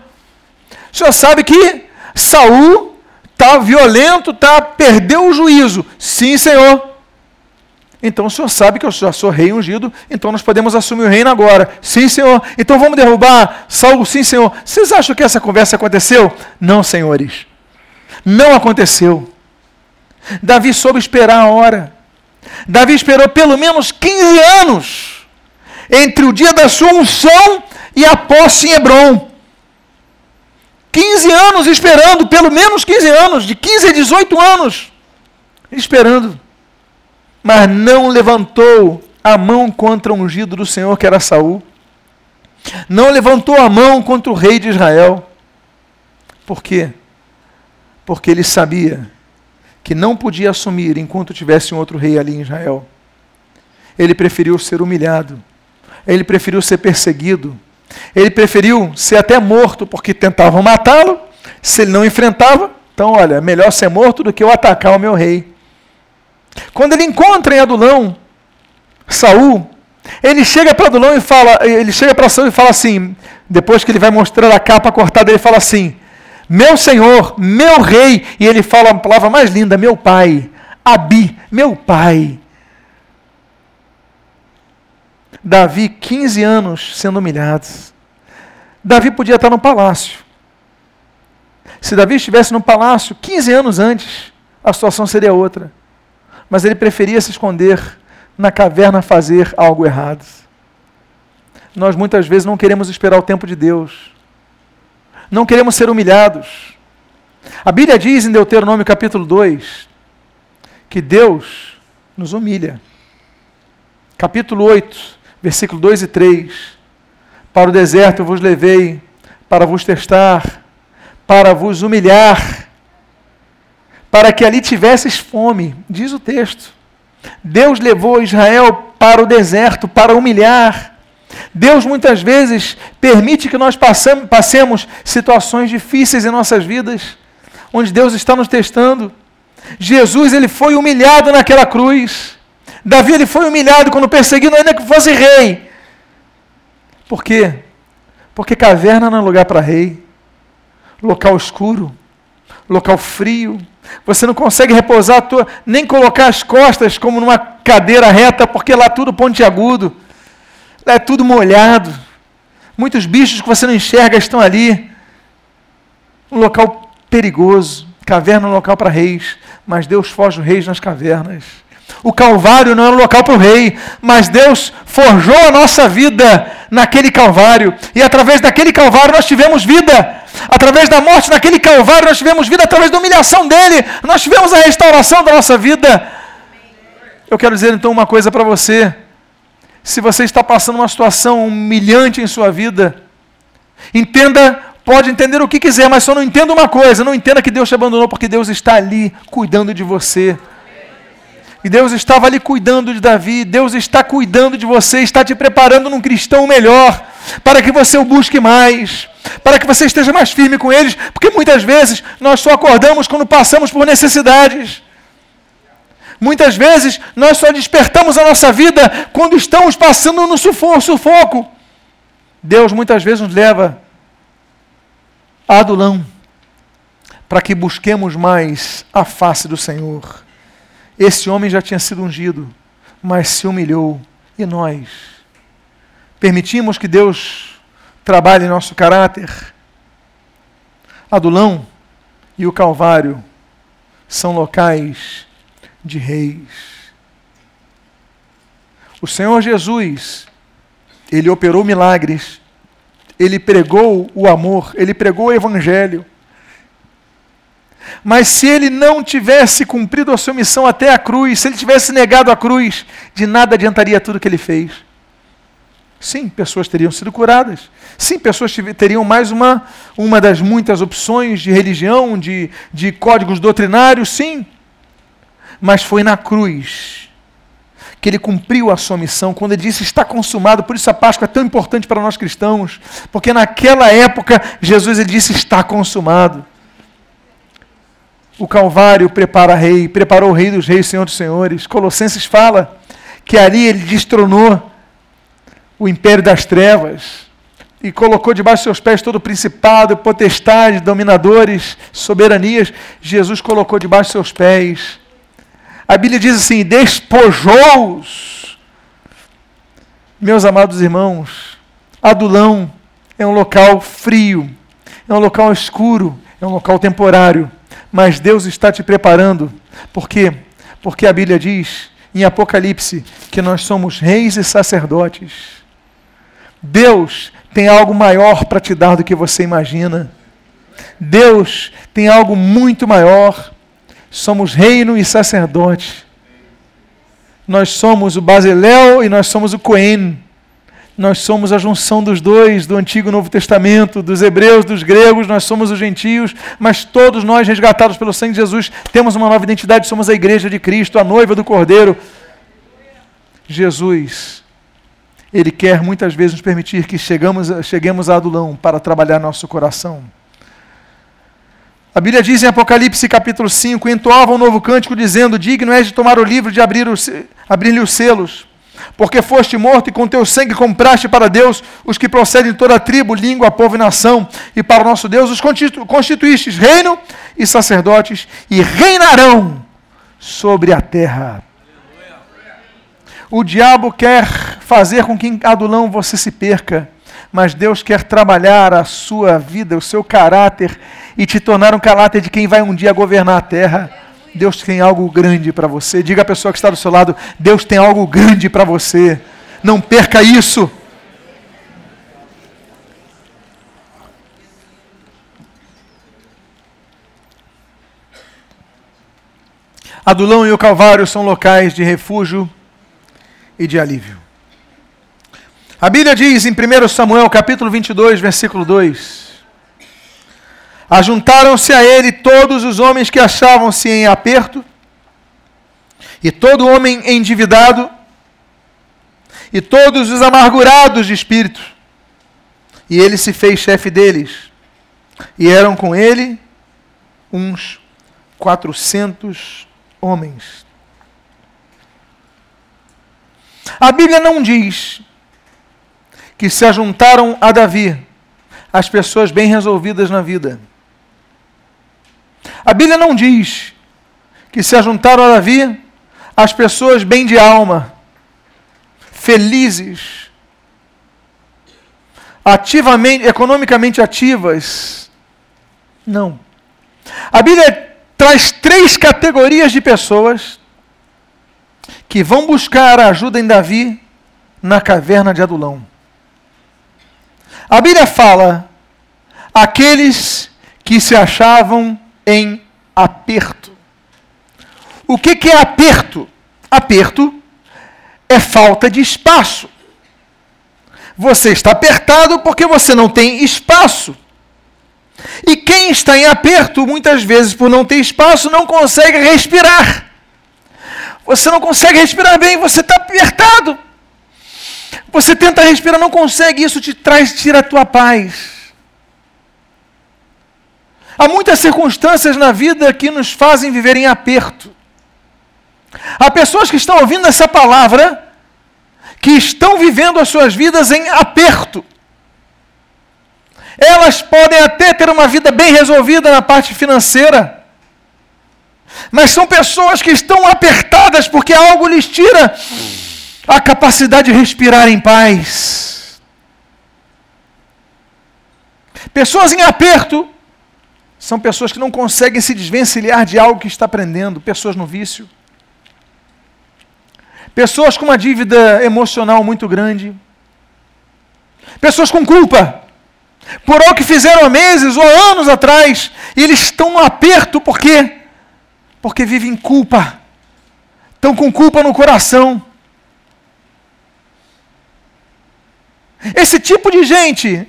O senhor sabe que Saul está violento, tá, perdeu o juízo? Sim, senhor. Então o senhor sabe que eu já sou rei ungido, então nós podemos assumir o reino agora. Sim, senhor. Então vamos derrubar Saul? Sim, senhor. Vocês acham que essa conversa aconteceu? Não, senhores. Não aconteceu. Davi soube esperar a hora. Davi esperou pelo menos 15 anos entre o dia da sua unção e a posse em Hebron. 15 anos esperando, pelo menos 15 anos, de 15 a 18 anos, esperando mas não levantou a mão contra o ungido do Senhor, que era Saul. Não levantou a mão contra o rei de Israel. Por quê? Porque ele sabia que não podia assumir enquanto tivesse um outro rei ali em Israel. Ele preferiu ser humilhado. Ele preferiu ser perseguido. Ele preferiu ser até morto, porque tentavam matá-lo. Se ele não enfrentava, então, olha, melhor ser morto do que eu atacar o meu rei. Quando ele encontra em Adulão Saul, ele chega para Adulão e fala, ele chega para Saul e fala assim, depois que ele vai mostrar a capa cortada, ele fala assim: "Meu senhor, meu rei", e ele fala a palavra mais linda, "meu pai", Abi, meu pai. Davi, 15 anos sendo humilhado. Davi podia estar no palácio. Se Davi estivesse no palácio 15 anos antes, a situação seria outra mas ele preferia se esconder na caverna fazer algo errado. Nós muitas vezes não queremos esperar o tempo de Deus. Não queremos ser humilhados. A Bíblia diz em Deuteronômio capítulo 2 que Deus nos humilha. Capítulo 8, versículo 2 e 3. Para o deserto eu vos levei, para vos testar, para vos humilhar para que ali tivesses fome, diz o texto. Deus levou Israel para o deserto para humilhar. Deus muitas vezes permite que nós passemos situações difíceis em nossas vidas, onde Deus está nos testando. Jesus ele foi humilhado naquela cruz. Davi ele foi humilhado quando perseguindo ainda que fosse rei. Por quê? Porque caverna não é lugar para rei. Local escuro, local frio. Você não consegue repousar, tua, nem colocar as costas como numa cadeira reta, porque lá tudo pontiagudo. Lá é tudo molhado. Muitos bichos que você não enxerga estão ali. Um local perigoso. Caverna é um local para reis, mas Deus foge os reis nas cavernas. O Calvário não é um local para o rei, mas Deus forjou a nossa vida naquele Calvário. E através daquele Calvário nós tivemos vida. Através da morte naquele Calvário nós tivemos vida. Através da humilhação dele nós tivemos a restauração da nossa vida. Eu quero dizer então uma coisa para você. Se você está passando uma situação humilhante em sua vida, entenda pode entender o que quiser, mas só não entenda uma coisa: não entenda que Deus te abandonou, porque Deus está ali cuidando de você. E Deus estava ali cuidando de Davi, Deus está cuidando de você, está te preparando num cristão melhor, para que você o busque mais, para que você esteja mais firme com eles, porque muitas vezes nós só acordamos quando passamos por necessidades. Muitas vezes nós só despertamos a nossa vida quando estamos passando no sufoco. Deus muitas vezes nos leva a adulão para que busquemos mais a face do Senhor. Esse homem já tinha sido ungido, mas se humilhou. E nós? Permitimos que Deus trabalhe nosso caráter? Adulão e o Calvário são locais de reis. O Senhor Jesus, ele operou milagres, ele pregou o amor, ele pregou o evangelho. Mas se ele não tivesse cumprido a sua missão até a cruz, se ele tivesse negado a cruz, de nada adiantaria tudo que ele fez. Sim, pessoas teriam sido curadas. Sim, pessoas teriam mais uma, uma das muitas opções de religião, de, de códigos doutrinários, sim. Mas foi na cruz que ele cumpriu a sua missão, quando ele disse está consumado. Por isso a Páscoa é tão importante para nós cristãos, porque naquela época Jesus ele disse está consumado. O Calvário prepara rei, preparou o rei dos reis, Senhor dos senhores. Colossenses fala que ali ele destronou o império das trevas e colocou debaixo de seus pés todo o principado, potestade, dominadores, soberanias. Jesus colocou debaixo de seus pés. A Bíblia diz assim: despojou-os. Meus amados irmãos, Adulão é um local frio, é um local escuro, é um local temporário mas Deus está te preparando. Por quê? Porque a Bíblia diz em Apocalipse que nós somos reis e sacerdotes. Deus tem algo maior para te dar do que você imagina. Deus tem algo muito maior. Somos reino e sacerdote. Nós somos o Basiléu e nós somos o Cohen. Nós somos a junção dos dois, do Antigo e Novo Testamento, dos hebreus, dos gregos, nós somos os gentios, mas todos nós, resgatados pelo sangue de Jesus, temos uma nova identidade, somos a igreja de Cristo, a noiva do Cordeiro. Jesus, Ele quer muitas vezes nos permitir que chegamos, cheguemos a Adulão para trabalhar nosso coração. A Bíblia diz em Apocalipse capítulo 5: entoava um novo cântico, dizendo: Digno és de tomar o livro, de abrir-lhe os, selos porque foste morto e com teu sangue compraste para Deus os que procedem de toda tribo, língua, povo e nação, e para o nosso Deus os constituístes reino e sacerdotes, e reinarão sobre a terra. O diabo quer fazer com que em Adulão você se perca, mas Deus quer trabalhar a sua vida, o seu caráter, e te tornar um caráter de quem vai um dia governar a terra. Deus tem algo grande para você. Diga à pessoa que está do seu lado: Deus tem algo grande para você. Não perca isso. Adulão e o Calvário são locais de refúgio e de alívio. A Bíblia diz em 1 Samuel capítulo 22, versículo 2: Ajuntaram-se a ele todos os homens que achavam-se em aperto, e todo homem endividado, e todos os amargurados de espírito. E ele se fez chefe deles. E eram com ele uns 400 homens. A Bíblia não diz que se ajuntaram a Davi as pessoas bem resolvidas na vida. A Bíblia não diz que se ajuntaram a Davi as pessoas bem de alma, felizes, ativamente, economicamente ativas. Não. A Bíblia traz três categorias de pessoas que vão buscar a ajuda em Davi na caverna de Adulão. A Bíblia fala aqueles que se achavam em aperto. O que, que é aperto? Aperto é falta de espaço. Você está apertado porque você não tem espaço. E quem está em aperto, muitas vezes por não ter espaço, não consegue respirar. Você não consegue respirar bem, você está apertado. Você tenta respirar, não consegue, isso te traz, tira a tua paz. Há muitas circunstâncias na vida que nos fazem viver em aperto. Há pessoas que estão ouvindo essa palavra, que estão vivendo as suas vidas em aperto. Elas podem até ter uma vida bem resolvida na parte financeira, mas são pessoas que estão apertadas porque algo lhes tira a capacidade de respirar em paz. Pessoas em aperto são pessoas que não conseguem se desvencilhar de algo que está aprendendo, pessoas no vício. Pessoas com uma dívida emocional muito grande. Pessoas com culpa. Por algo que fizeram há meses ou anos atrás. E eles estão no aperto, por quê? Porque vivem culpa. Estão com culpa no coração. Esse tipo de gente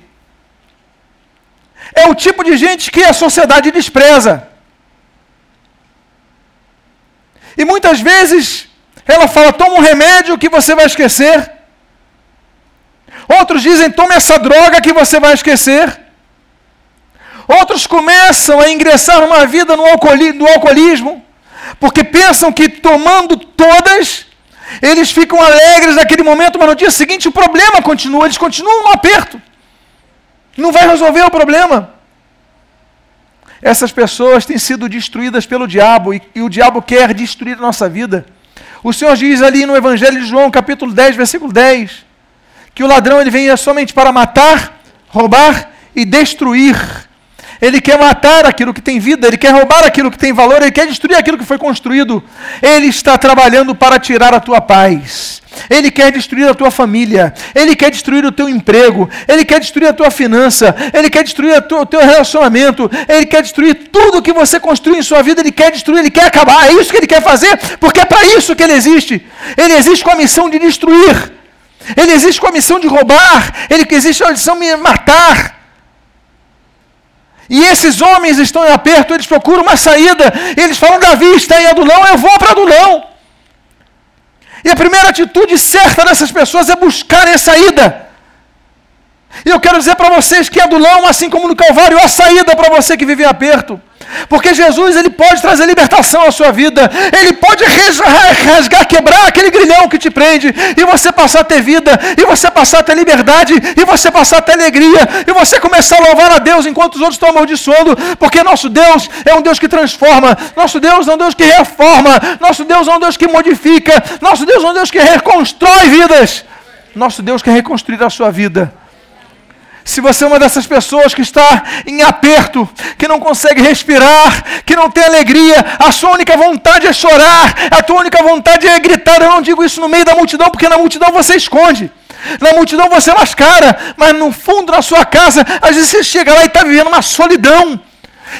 é o tipo de gente que a sociedade despreza. E muitas vezes ela fala: toma um remédio que você vai esquecer. Outros dizem: tome essa droga que você vai esquecer. Outros começam a ingressar numa vida no, alcoolismo, porque pensam que tomando todas, eles ficam alegres naquele momento, mas no dia seguinte o problema continua, eles continuam no aperto. Não vai resolver o problema. Essas pessoas têm sido destruídas pelo diabo e, e o diabo quer destruir a nossa vida. O Senhor diz ali no Evangelho de João, capítulo 10, versículo 10, que o ladrão ele vem somente para matar, roubar e destruir. Ele quer matar aquilo que tem vida, ele quer roubar aquilo que tem valor, ele quer destruir aquilo que foi construído. Ele está trabalhando para tirar a tua paz. Ele quer destruir a tua família, ele quer destruir o teu emprego, ele quer destruir a tua finança, ele quer destruir o teu relacionamento, ele quer destruir tudo que você construiu em sua vida, ele quer destruir, ele quer acabar. É isso que ele quer fazer, porque é para isso que ele existe. Ele existe com a missão de destruir, ele existe com a missão de roubar, ele existe com a missão de matar. E esses homens estão em aperto, eles procuram uma saída, eles falam: Davi está em Adulão, eu vou para Adulão. E a primeira atitude certa dessas pessoas é buscarem saída. E eu quero dizer para vocês que Adulão, assim como no Calvário, há saída para você que vive em aperto. Porque Jesus ele pode trazer libertação à sua vida, ele pode rasgar, quebrar aquele grilhão que te prende, e você passar a ter vida, e você passar a ter liberdade, e você passar a ter alegria, e você começar a louvar a Deus enquanto os outros estão amaldiçoando, porque nosso Deus é um Deus que transforma, nosso Deus é um Deus que reforma, nosso Deus é um Deus que modifica, nosso Deus é um Deus que reconstrói vidas, nosso Deus quer reconstruir a sua vida. Se você é uma dessas pessoas que está em aperto, que não consegue respirar, que não tem alegria, a sua única vontade é chorar, a tua única vontade é gritar. Eu não digo isso no meio da multidão, porque na multidão você esconde. Na multidão você mascara, mas no fundo da sua casa, às vezes você chega lá e está vivendo uma solidão.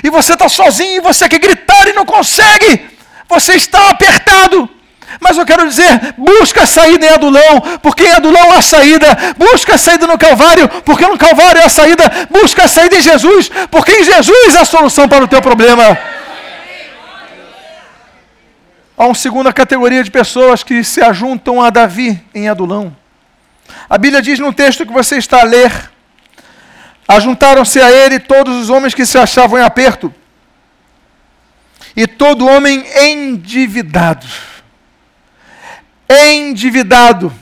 E você está sozinho e você quer gritar e não consegue. Você está apertado. Mas eu quero dizer, busca a saída em Adulão, porque em Adulão há saída. Busca a saída no Calvário, porque no Calvário há saída. Busca a saída em Jesus, porque em Jesus há solução para o teu problema. Há uma segunda categoria de pessoas que se ajuntam a Davi em Adulão. A Bíblia diz no texto que você está a ler: Ajuntaram-se a ele todos os homens que se achavam em aperto. E todo homem endividado. Endividado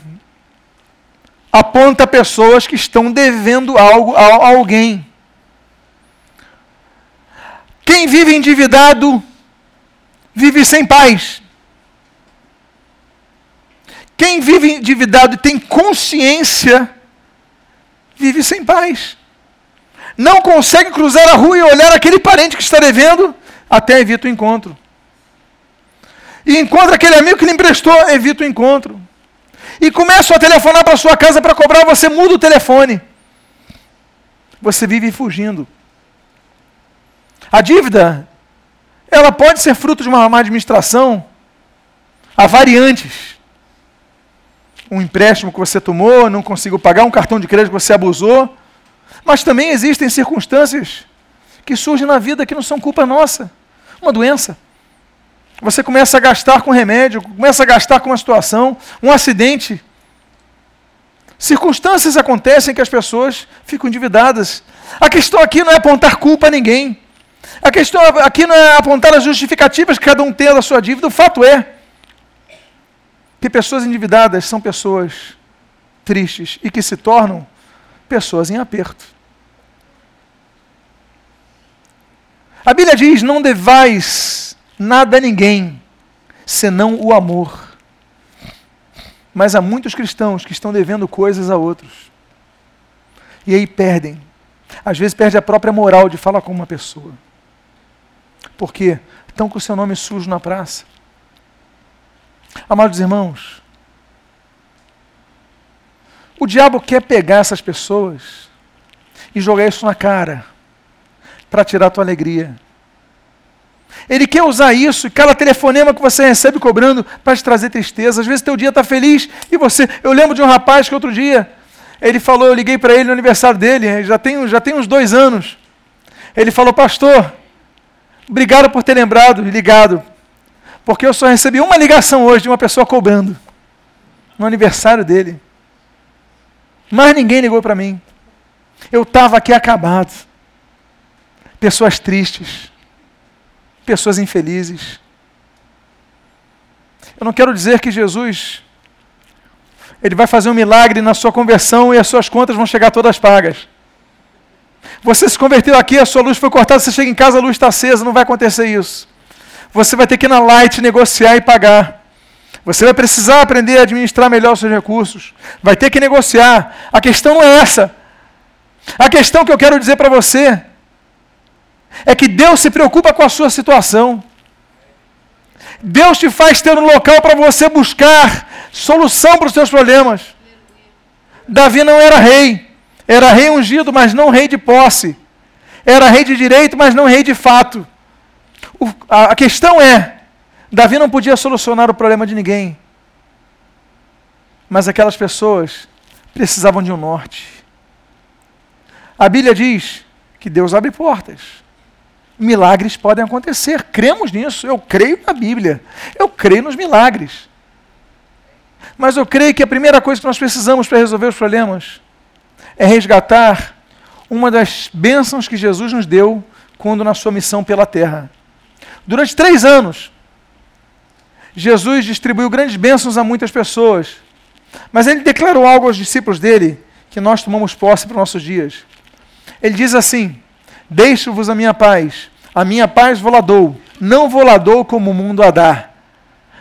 aponta pessoas que estão devendo algo a alguém. Quem vive endividado vive sem paz. Quem vive endividado e tem consciência vive sem paz. Não consegue cruzar a rua e olhar aquele parente que está devendo, até evita o encontro. E encontra aquele amigo que lhe emprestou, evita o encontro. E começa a telefonar para sua casa para cobrar, você muda o telefone. Você vive fugindo. A dívida, ela pode ser fruto de uma má administração. Há variantes. Um empréstimo que você tomou, não conseguiu pagar, um cartão de crédito que você abusou. Mas também existem circunstâncias que surgem na vida que não são culpa nossa. Uma doença. Você começa a gastar com remédio, começa a gastar com uma situação, um acidente. Circunstâncias acontecem que as pessoas ficam endividadas. A questão aqui não é apontar culpa a ninguém. A questão aqui não é apontar as justificativas que cada um tem da sua dívida. O fato é que pessoas endividadas são pessoas tristes e que se tornam pessoas em aperto. A Bíblia diz: não devais nada a ninguém, senão o amor. Mas há muitos cristãos que estão devendo coisas a outros. E aí perdem. Às vezes perde a própria moral de falar com uma pessoa. Por quê? Estão com o seu nome sujo na praça. Amados irmãos, o diabo quer pegar essas pessoas e jogar isso na cara para tirar a tua alegria. Ele quer usar isso, cada telefonema que você recebe cobrando para te trazer tristeza. Às vezes teu dia está feliz e você. Eu lembro de um rapaz que outro dia ele falou, eu liguei para ele no aniversário dele, já tem, já tem uns dois anos. Ele falou, pastor, obrigado por ter lembrado ligado, porque eu só recebi uma ligação hoje de uma pessoa cobrando no aniversário dele. Mas ninguém ligou para mim. Eu estava aqui acabado. Pessoas tristes pessoas infelizes. Eu não quero dizer que Jesus ele vai fazer um milagre na sua conversão e as suas contas vão chegar todas pagas. Você se converteu aqui, a sua luz foi cortada, você chega em casa, a luz está acesa, não vai acontecer isso. Você vai ter que ir na Light negociar e pagar. Você vai precisar aprender a administrar melhor os seus recursos. Vai ter que negociar. A questão não é essa. A questão que eu quero dizer para você é que Deus se preocupa com a sua situação. Deus te faz ter um local para você buscar solução para os seus problemas. Davi não era rei, era rei ungido, mas não rei de posse. Era rei de direito, mas não rei de fato. O, a, a questão é: Davi não podia solucionar o problema de ninguém, mas aquelas pessoas precisavam de um norte. A Bíblia diz que Deus abre portas milagres podem acontecer. Cremos nisso. Eu creio na Bíblia. Eu creio nos milagres. Mas eu creio que a primeira coisa que nós precisamos para resolver os problemas é resgatar uma das bênçãos que Jesus nos deu quando na sua missão pela terra. Durante três anos, Jesus distribuiu grandes bênçãos a muitas pessoas. Mas ele declarou algo aos discípulos dele que nós tomamos posse para os nossos dias. Ele diz assim: Deixo-vos a minha paz. A minha paz vou dou. Não vou dou como o mundo a dá.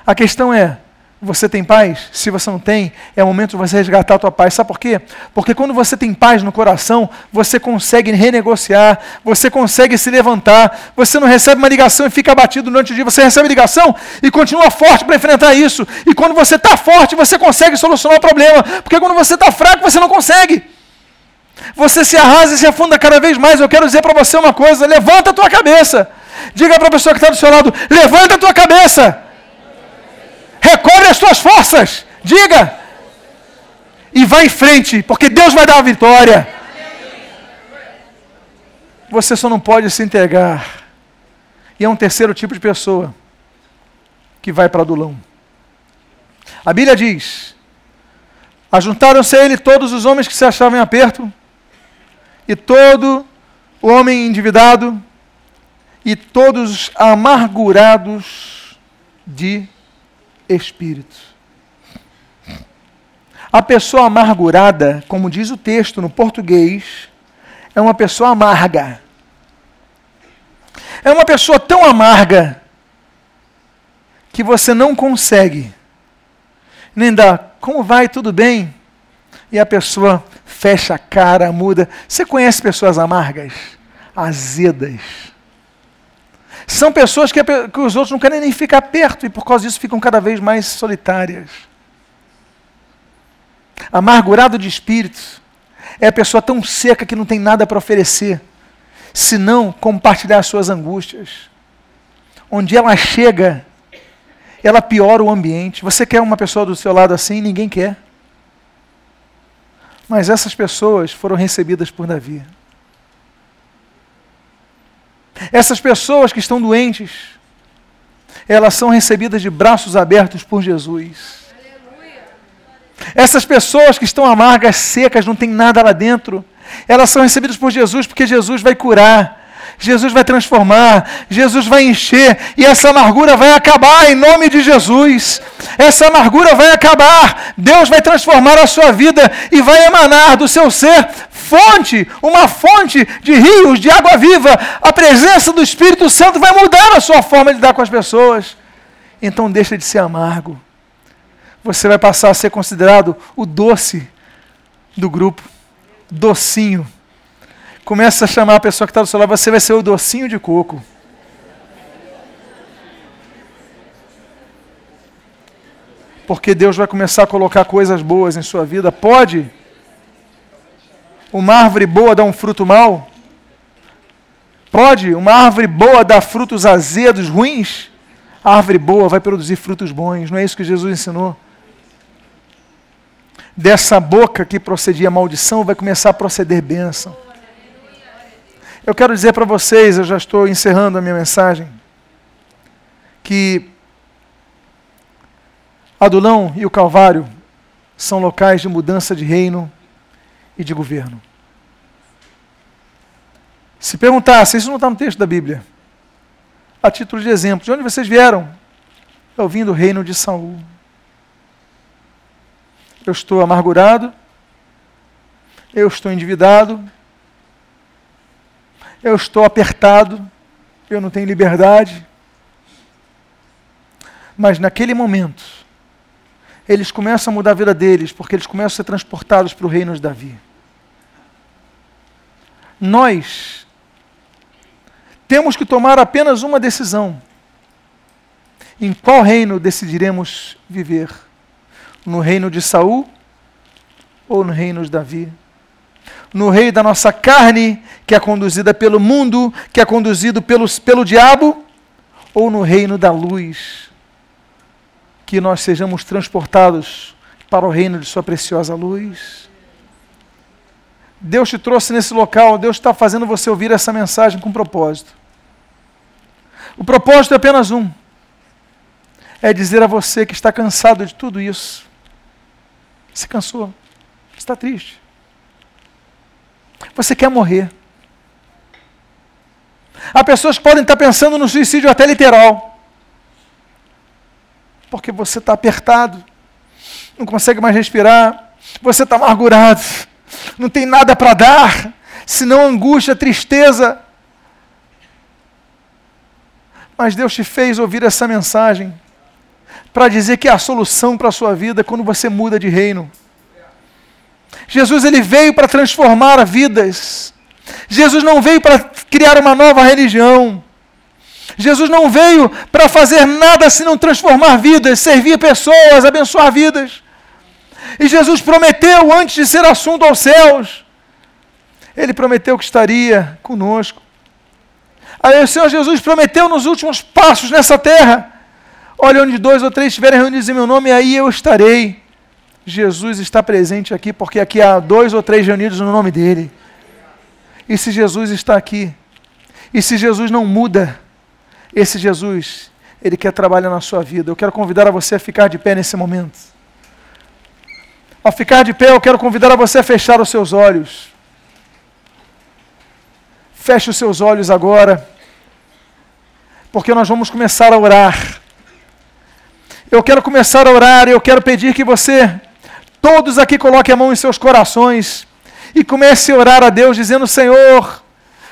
A questão é, você tem paz? Se você não tem, é o momento de você resgatar a tua paz. Sabe por quê? Porque quando você tem paz no coração, você consegue renegociar, você consegue se levantar, você não recebe uma ligação e fica abatido durante o dia, você recebe ligação e continua forte para enfrentar isso. E quando você está forte, você consegue solucionar o problema. Porque quando você está fraco, você não consegue. Você se arrasa e se afunda cada vez mais. Eu quero dizer para você uma coisa: levanta a tua cabeça. Diga para a pessoa que está do seu lado: levanta a tua cabeça. Recobre as tuas forças. Diga. E vai em frente, porque Deus vai dar a vitória. Você só não pode se entregar. E é um terceiro tipo de pessoa que vai para Adulão. A Bíblia diz: Ajuntaram-se a ele todos os homens que se achavam em aperto e todo o homem endividado, e todos amargurados de espírito. A pessoa amargurada, como diz o texto no português, é uma pessoa amarga. É uma pessoa tão amarga que você não consegue nem dar, como vai, tudo bem? E a pessoa fecha a cara, muda. Você conhece pessoas amargas? Azedas. São pessoas que, que os outros não querem nem ficar perto e por causa disso ficam cada vez mais solitárias. Amargurado de espírito é a pessoa tão seca que não tem nada para oferecer, senão compartilhar as suas angústias. Onde ela chega, ela piora o ambiente. Você quer uma pessoa do seu lado assim? Ninguém quer. Mas essas pessoas foram recebidas por Davi. Essas pessoas que estão doentes, elas são recebidas de braços abertos por Jesus. Essas pessoas que estão amargas, secas, não tem nada lá dentro, elas são recebidas por Jesus porque Jesus vai curar. Jesus vai transformar, Jesus vai encher, e essa amargura vai acabar em nome de Jesus. Essa amargura vai acabar, Deus vai transformar a sua vida e vai emanar do seu ser fonte, uma fonte de rios de água viva. A presença do Espírito Santo vai mudar a sua forma de lidar com as pessoas. Então deixa de ser amargo. Você vai passar a ser considerado o doce do grupo, docinho. Começa a chamar a pessoa que está do seu lado, você vai ser o docinho de coco. Porque Deus vai começar a colocar coisas boas em sua vida. Pode uma árvore boa dar um fruto mau? Pode uma árvore boa dar frutos azedos, ruins? A árvore boa vai produzir frutos bons. Não é isso que Jesus ensinou? Dessa boca que procedia maldição, vai começar a proceder bênção. Eu quero dizer para vocês, eu já estou encerrando a minha mensagem, que Adulão e o Calvário são locais de mudança de reino e de governo. Se perguntasse, isso não está no texto da Bíblia, a título de exemplo, de onde vocês vieram? Eu vim do reino de Saul. Eu estou amargurado, eu estou endividado, eu estou apertado, eu não tenho liberdade. Mas naquele momento, eles começam a mudar a vida deles, porque eles começam a ser transportados para o reino de Davi. Nós temos que tomar apenas uma decisão. Em qual reino decidiremos viver? No reino de Saul ou no reino de Davi? No rei da nossa carne, que é conduzida pelo mundo, que é conduzido pelo, pelo diabo, ou no reino da luz, que nós sejamos transportados para o reino de Sua preciosa luz. Deus te trouxe nesse local, Deus está fazendo você ouvir essa mensagem com propósito. O propósito é apenas um: é dizer a você que está cansado de tudo isso. Se cansou, está triste. Você quer morrer. Há pessoas que podem estar pensando no suicídio até literal. Porque você está apertado, não consegue mais respirar, você está amargurado, não tem nada para dar, senão angústia, tristeza. Mas Deus te fez ouvir essa mensagem para dizer que é a solução para a sua vida quando você muda de reino. Jesus ele veio para transformar vidas. Jesus não veio para criar uma nova religião. Jesus não veio para fazer nada senão transformar vidas, servir pessoas, abençoar vidas. E Jesus prometeu, antes de ser assunto aos céus, ele prometeu que estaria conosco. Aí o Senhor Jesus prometeu nos últimos passos nessa terra: olha, onde dois ou três estiverem reunidos em meu nome, aí eu estarei. Jesus está presente aqui, porque aqui há dois ou três reunidos no nome dele. E se Jesus está aqui, e se Jesus não muda, esse Jesus, ele quer trabalhar na sua vida. Eu quero convidar a você a ficar de pé nesse momento. Ao ficar de pé, eu quero convidar a você a fechar os seus olhos. Feche os seus olhos agora. porque nós vamos começar a orar. Eu quero começar a orar eu quero pedir que você, todos aqui, coloquem a mão em seus corações e comece a orar a Deus, dizendo: Senhor,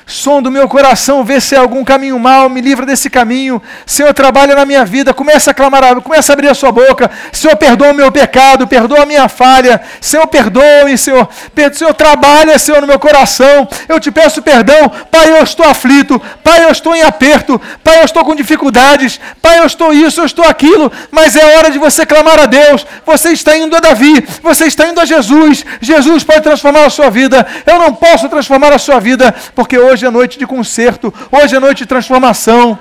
som do meu coração, vê se há algum caminho mal, me livra desse caminho. Senhor, trabalha na minha vida. Começa a clamar, começa a abrir a sua boca. Senhor, perdoa o meu pecado, perdoa a minha falha. Senhor, perdoe, Senhor. Senhor, trabalha, Senhor, no meu coração. Eu te peço perdão. Pai, eu estou aflito. Pai, eu estou em aperto. Pai, eu estou com dificuldades. Pai, eu estou isso, eu estou aquilo. Mas é hora de você clamar a Deus. Você está indo a Davi. Você está indo a Jesus. Jesus pode transformar a sua vida. Eu não posso transformar a sua vida, porque hoje hoje é noite de conserto, hoje é noite de transformação.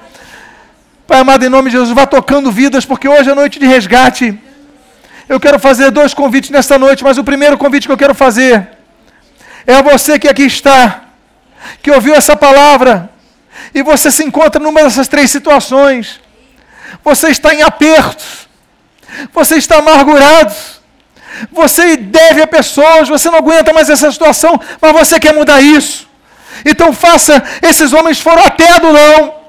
Pai amado, em nome de Jesus, vá tocando vidas, porque hoje é noite de resgate. Eu quero fazer dois convites nesta noite, mas o primeiro convite que eu quero fazer é a você que aqui está, que ouviu essa palavra, e você se encontra numa dessas três situações. Você está em aperto, você está amargurado, você deve a pessoas, você não aguenta mais essa situação, mas você quer mudar isso. Então faça, esses homens foram até Adulão.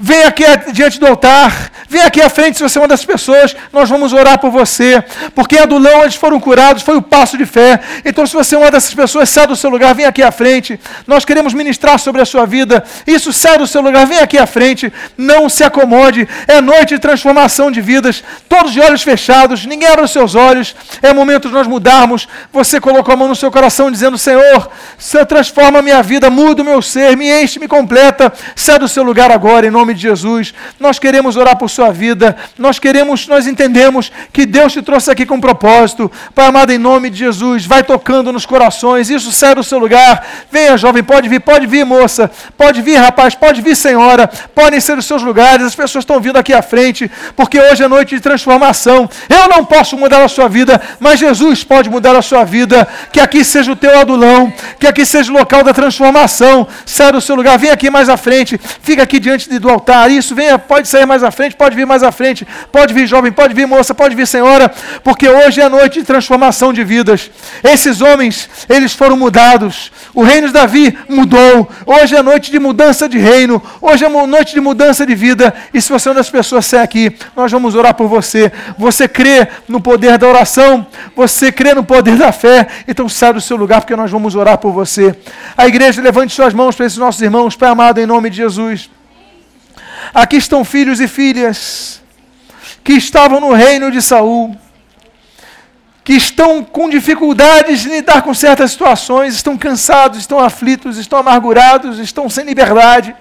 Vem aqui diante do altar, vem aqui à frente se você é uma das pessoas, nós vamos orar por você, porque Adulão eles foram curados, foi o passo de fé. Então, se você é uma dessas pessoas, sai do seu lugar, vem aqui à frente. Nós queremos ministrar sobre a sua vida. Isso, sai do seu lugar, vem aqui à frente. Não se acomode. É noite de transformação de vidas, todos de olhos fechados, ninguém abre os seus olhos. É momento de nós mudarmos. Você colocou a mão no seu coração dizendo: Senhor, Senhor, transforma a minha vida, muda o meu ser, me enche, me completa. Sai do seu lugar agora, em nome nome de Jesus. Nós queremos orar por sua vida. Nós queremos, nós entendemos que Deus te trouxe aqui com propósito. Pai amado, em nome de Jesus, vai tocando nos corações. Isso sai do seu lugar. Venha, jovem, pode vir, pode vir, moça. Pode vir, rapaz, pode vir, senhora. Podem ser os seus lugares. As pessoas estão vindo aqui à frente, porque hoje é noite de transformação. Eu não posso mudar a sua vida, mas Jesus pode mudar a sua vida. Que aqui seja o teu adulão, que aqui seja o local da transformação. Sai do seu lugar, vem aqui mais à frente. Fica aqui diante do altar. Isso, venha, pode sair mais à frente, pode vir mais à frente, pode vir jovem, pode vir moça, pode vir senhora, porque hoje é noite de transformação de vidas. Esses homens, eles foram mudados. O reino de Davi mudou. Hoje é noite de mudança de reino. Hoje é noite de mudança de vida. E se você é uma das pessoas sai aqui, nós vamos orar por você. Você crê no poder da oração, você crê no poder da fé, então sai do seu lugar, porque nós vamos orar por você. A igreja, levante suas mãos para esses nossos irmãos, Pai amado, em nome de Jesus. Aqui estão filhos e filhas que estavam no reino de Saul, que estão com dificuldades de lidar com certas situações, estão cansados, estão aflitos, estão amargurados, estão sem liberdade.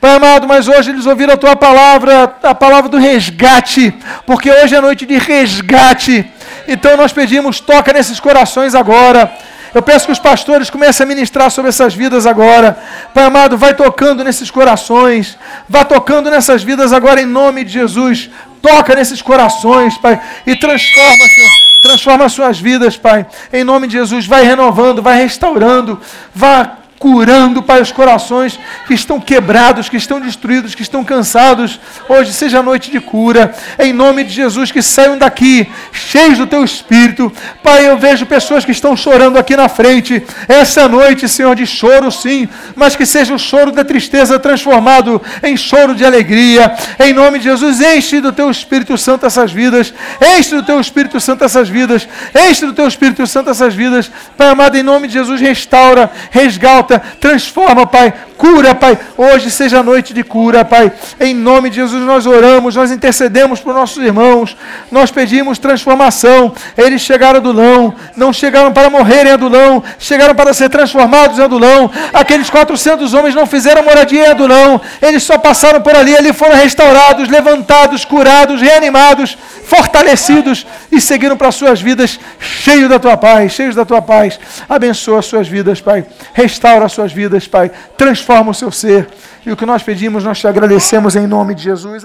Pai amado, mas hoje eles ouviram a tua palavra, a palavra do resgate, porque hoje é noite de resgate. Então nós pedimos, toca nesses corações agora. Eu peço que os pastores comecem a ministrar sobre essas vidas agora. Pai amado, vai tocando nesses corações. Vá tocando nessas vidas agora em nome de Jesus. Toca nesses corações, Pai, e transforma, Senhor. Transforma suas vidas, Pai. Em nome de Jesus, vai renovando, vai restaurando, vá curando, Pai, os corações que estão quebrados, que estão destruídos, que estão cansados. Hoje seja noite de cura. Em nome de Jesus, que saiam daqui cheios do Teu Espírito. Pai, eu vejo pessoas que estão chorando aqui na frente. Essa noite, Senhor, de choro, sim, mas que seja o choro da tristeza transformado em choro de alegria. Em nome de Jesus, enche do Teu Espírito Santo essas vidas. Enche do Teu Espírito Santo essas vidas. Enche do Teu Espírito Santo essas vidas. Pai amado, em nome de Jesus, restaura, resgata transforma, Pai, cura, Pai. Hoje seja noite de cura, Pai. Em nome de Jesus nós oramos, nós intercedemos por nossos irmãos, nós pedimos transformação. Eles chegaram do Adulão, não chegaram para morrer em Adulão, chegaram para ser transformados em Adulão. Aqueles 400 homens não fizeram moradia em Adulão, eles só passaram por ali, ali foram restaurados, levantados, curados, reanimados, fortalecidos e seguiram para suas vidas cheios da tua paz, cheios da tua paz. Abençoa as suas vidas, Pai. Restaura as suas vidas, Pai. Transforma o seu ser. E o que nós pedimos, nós te agradecemos em nome de Jesus.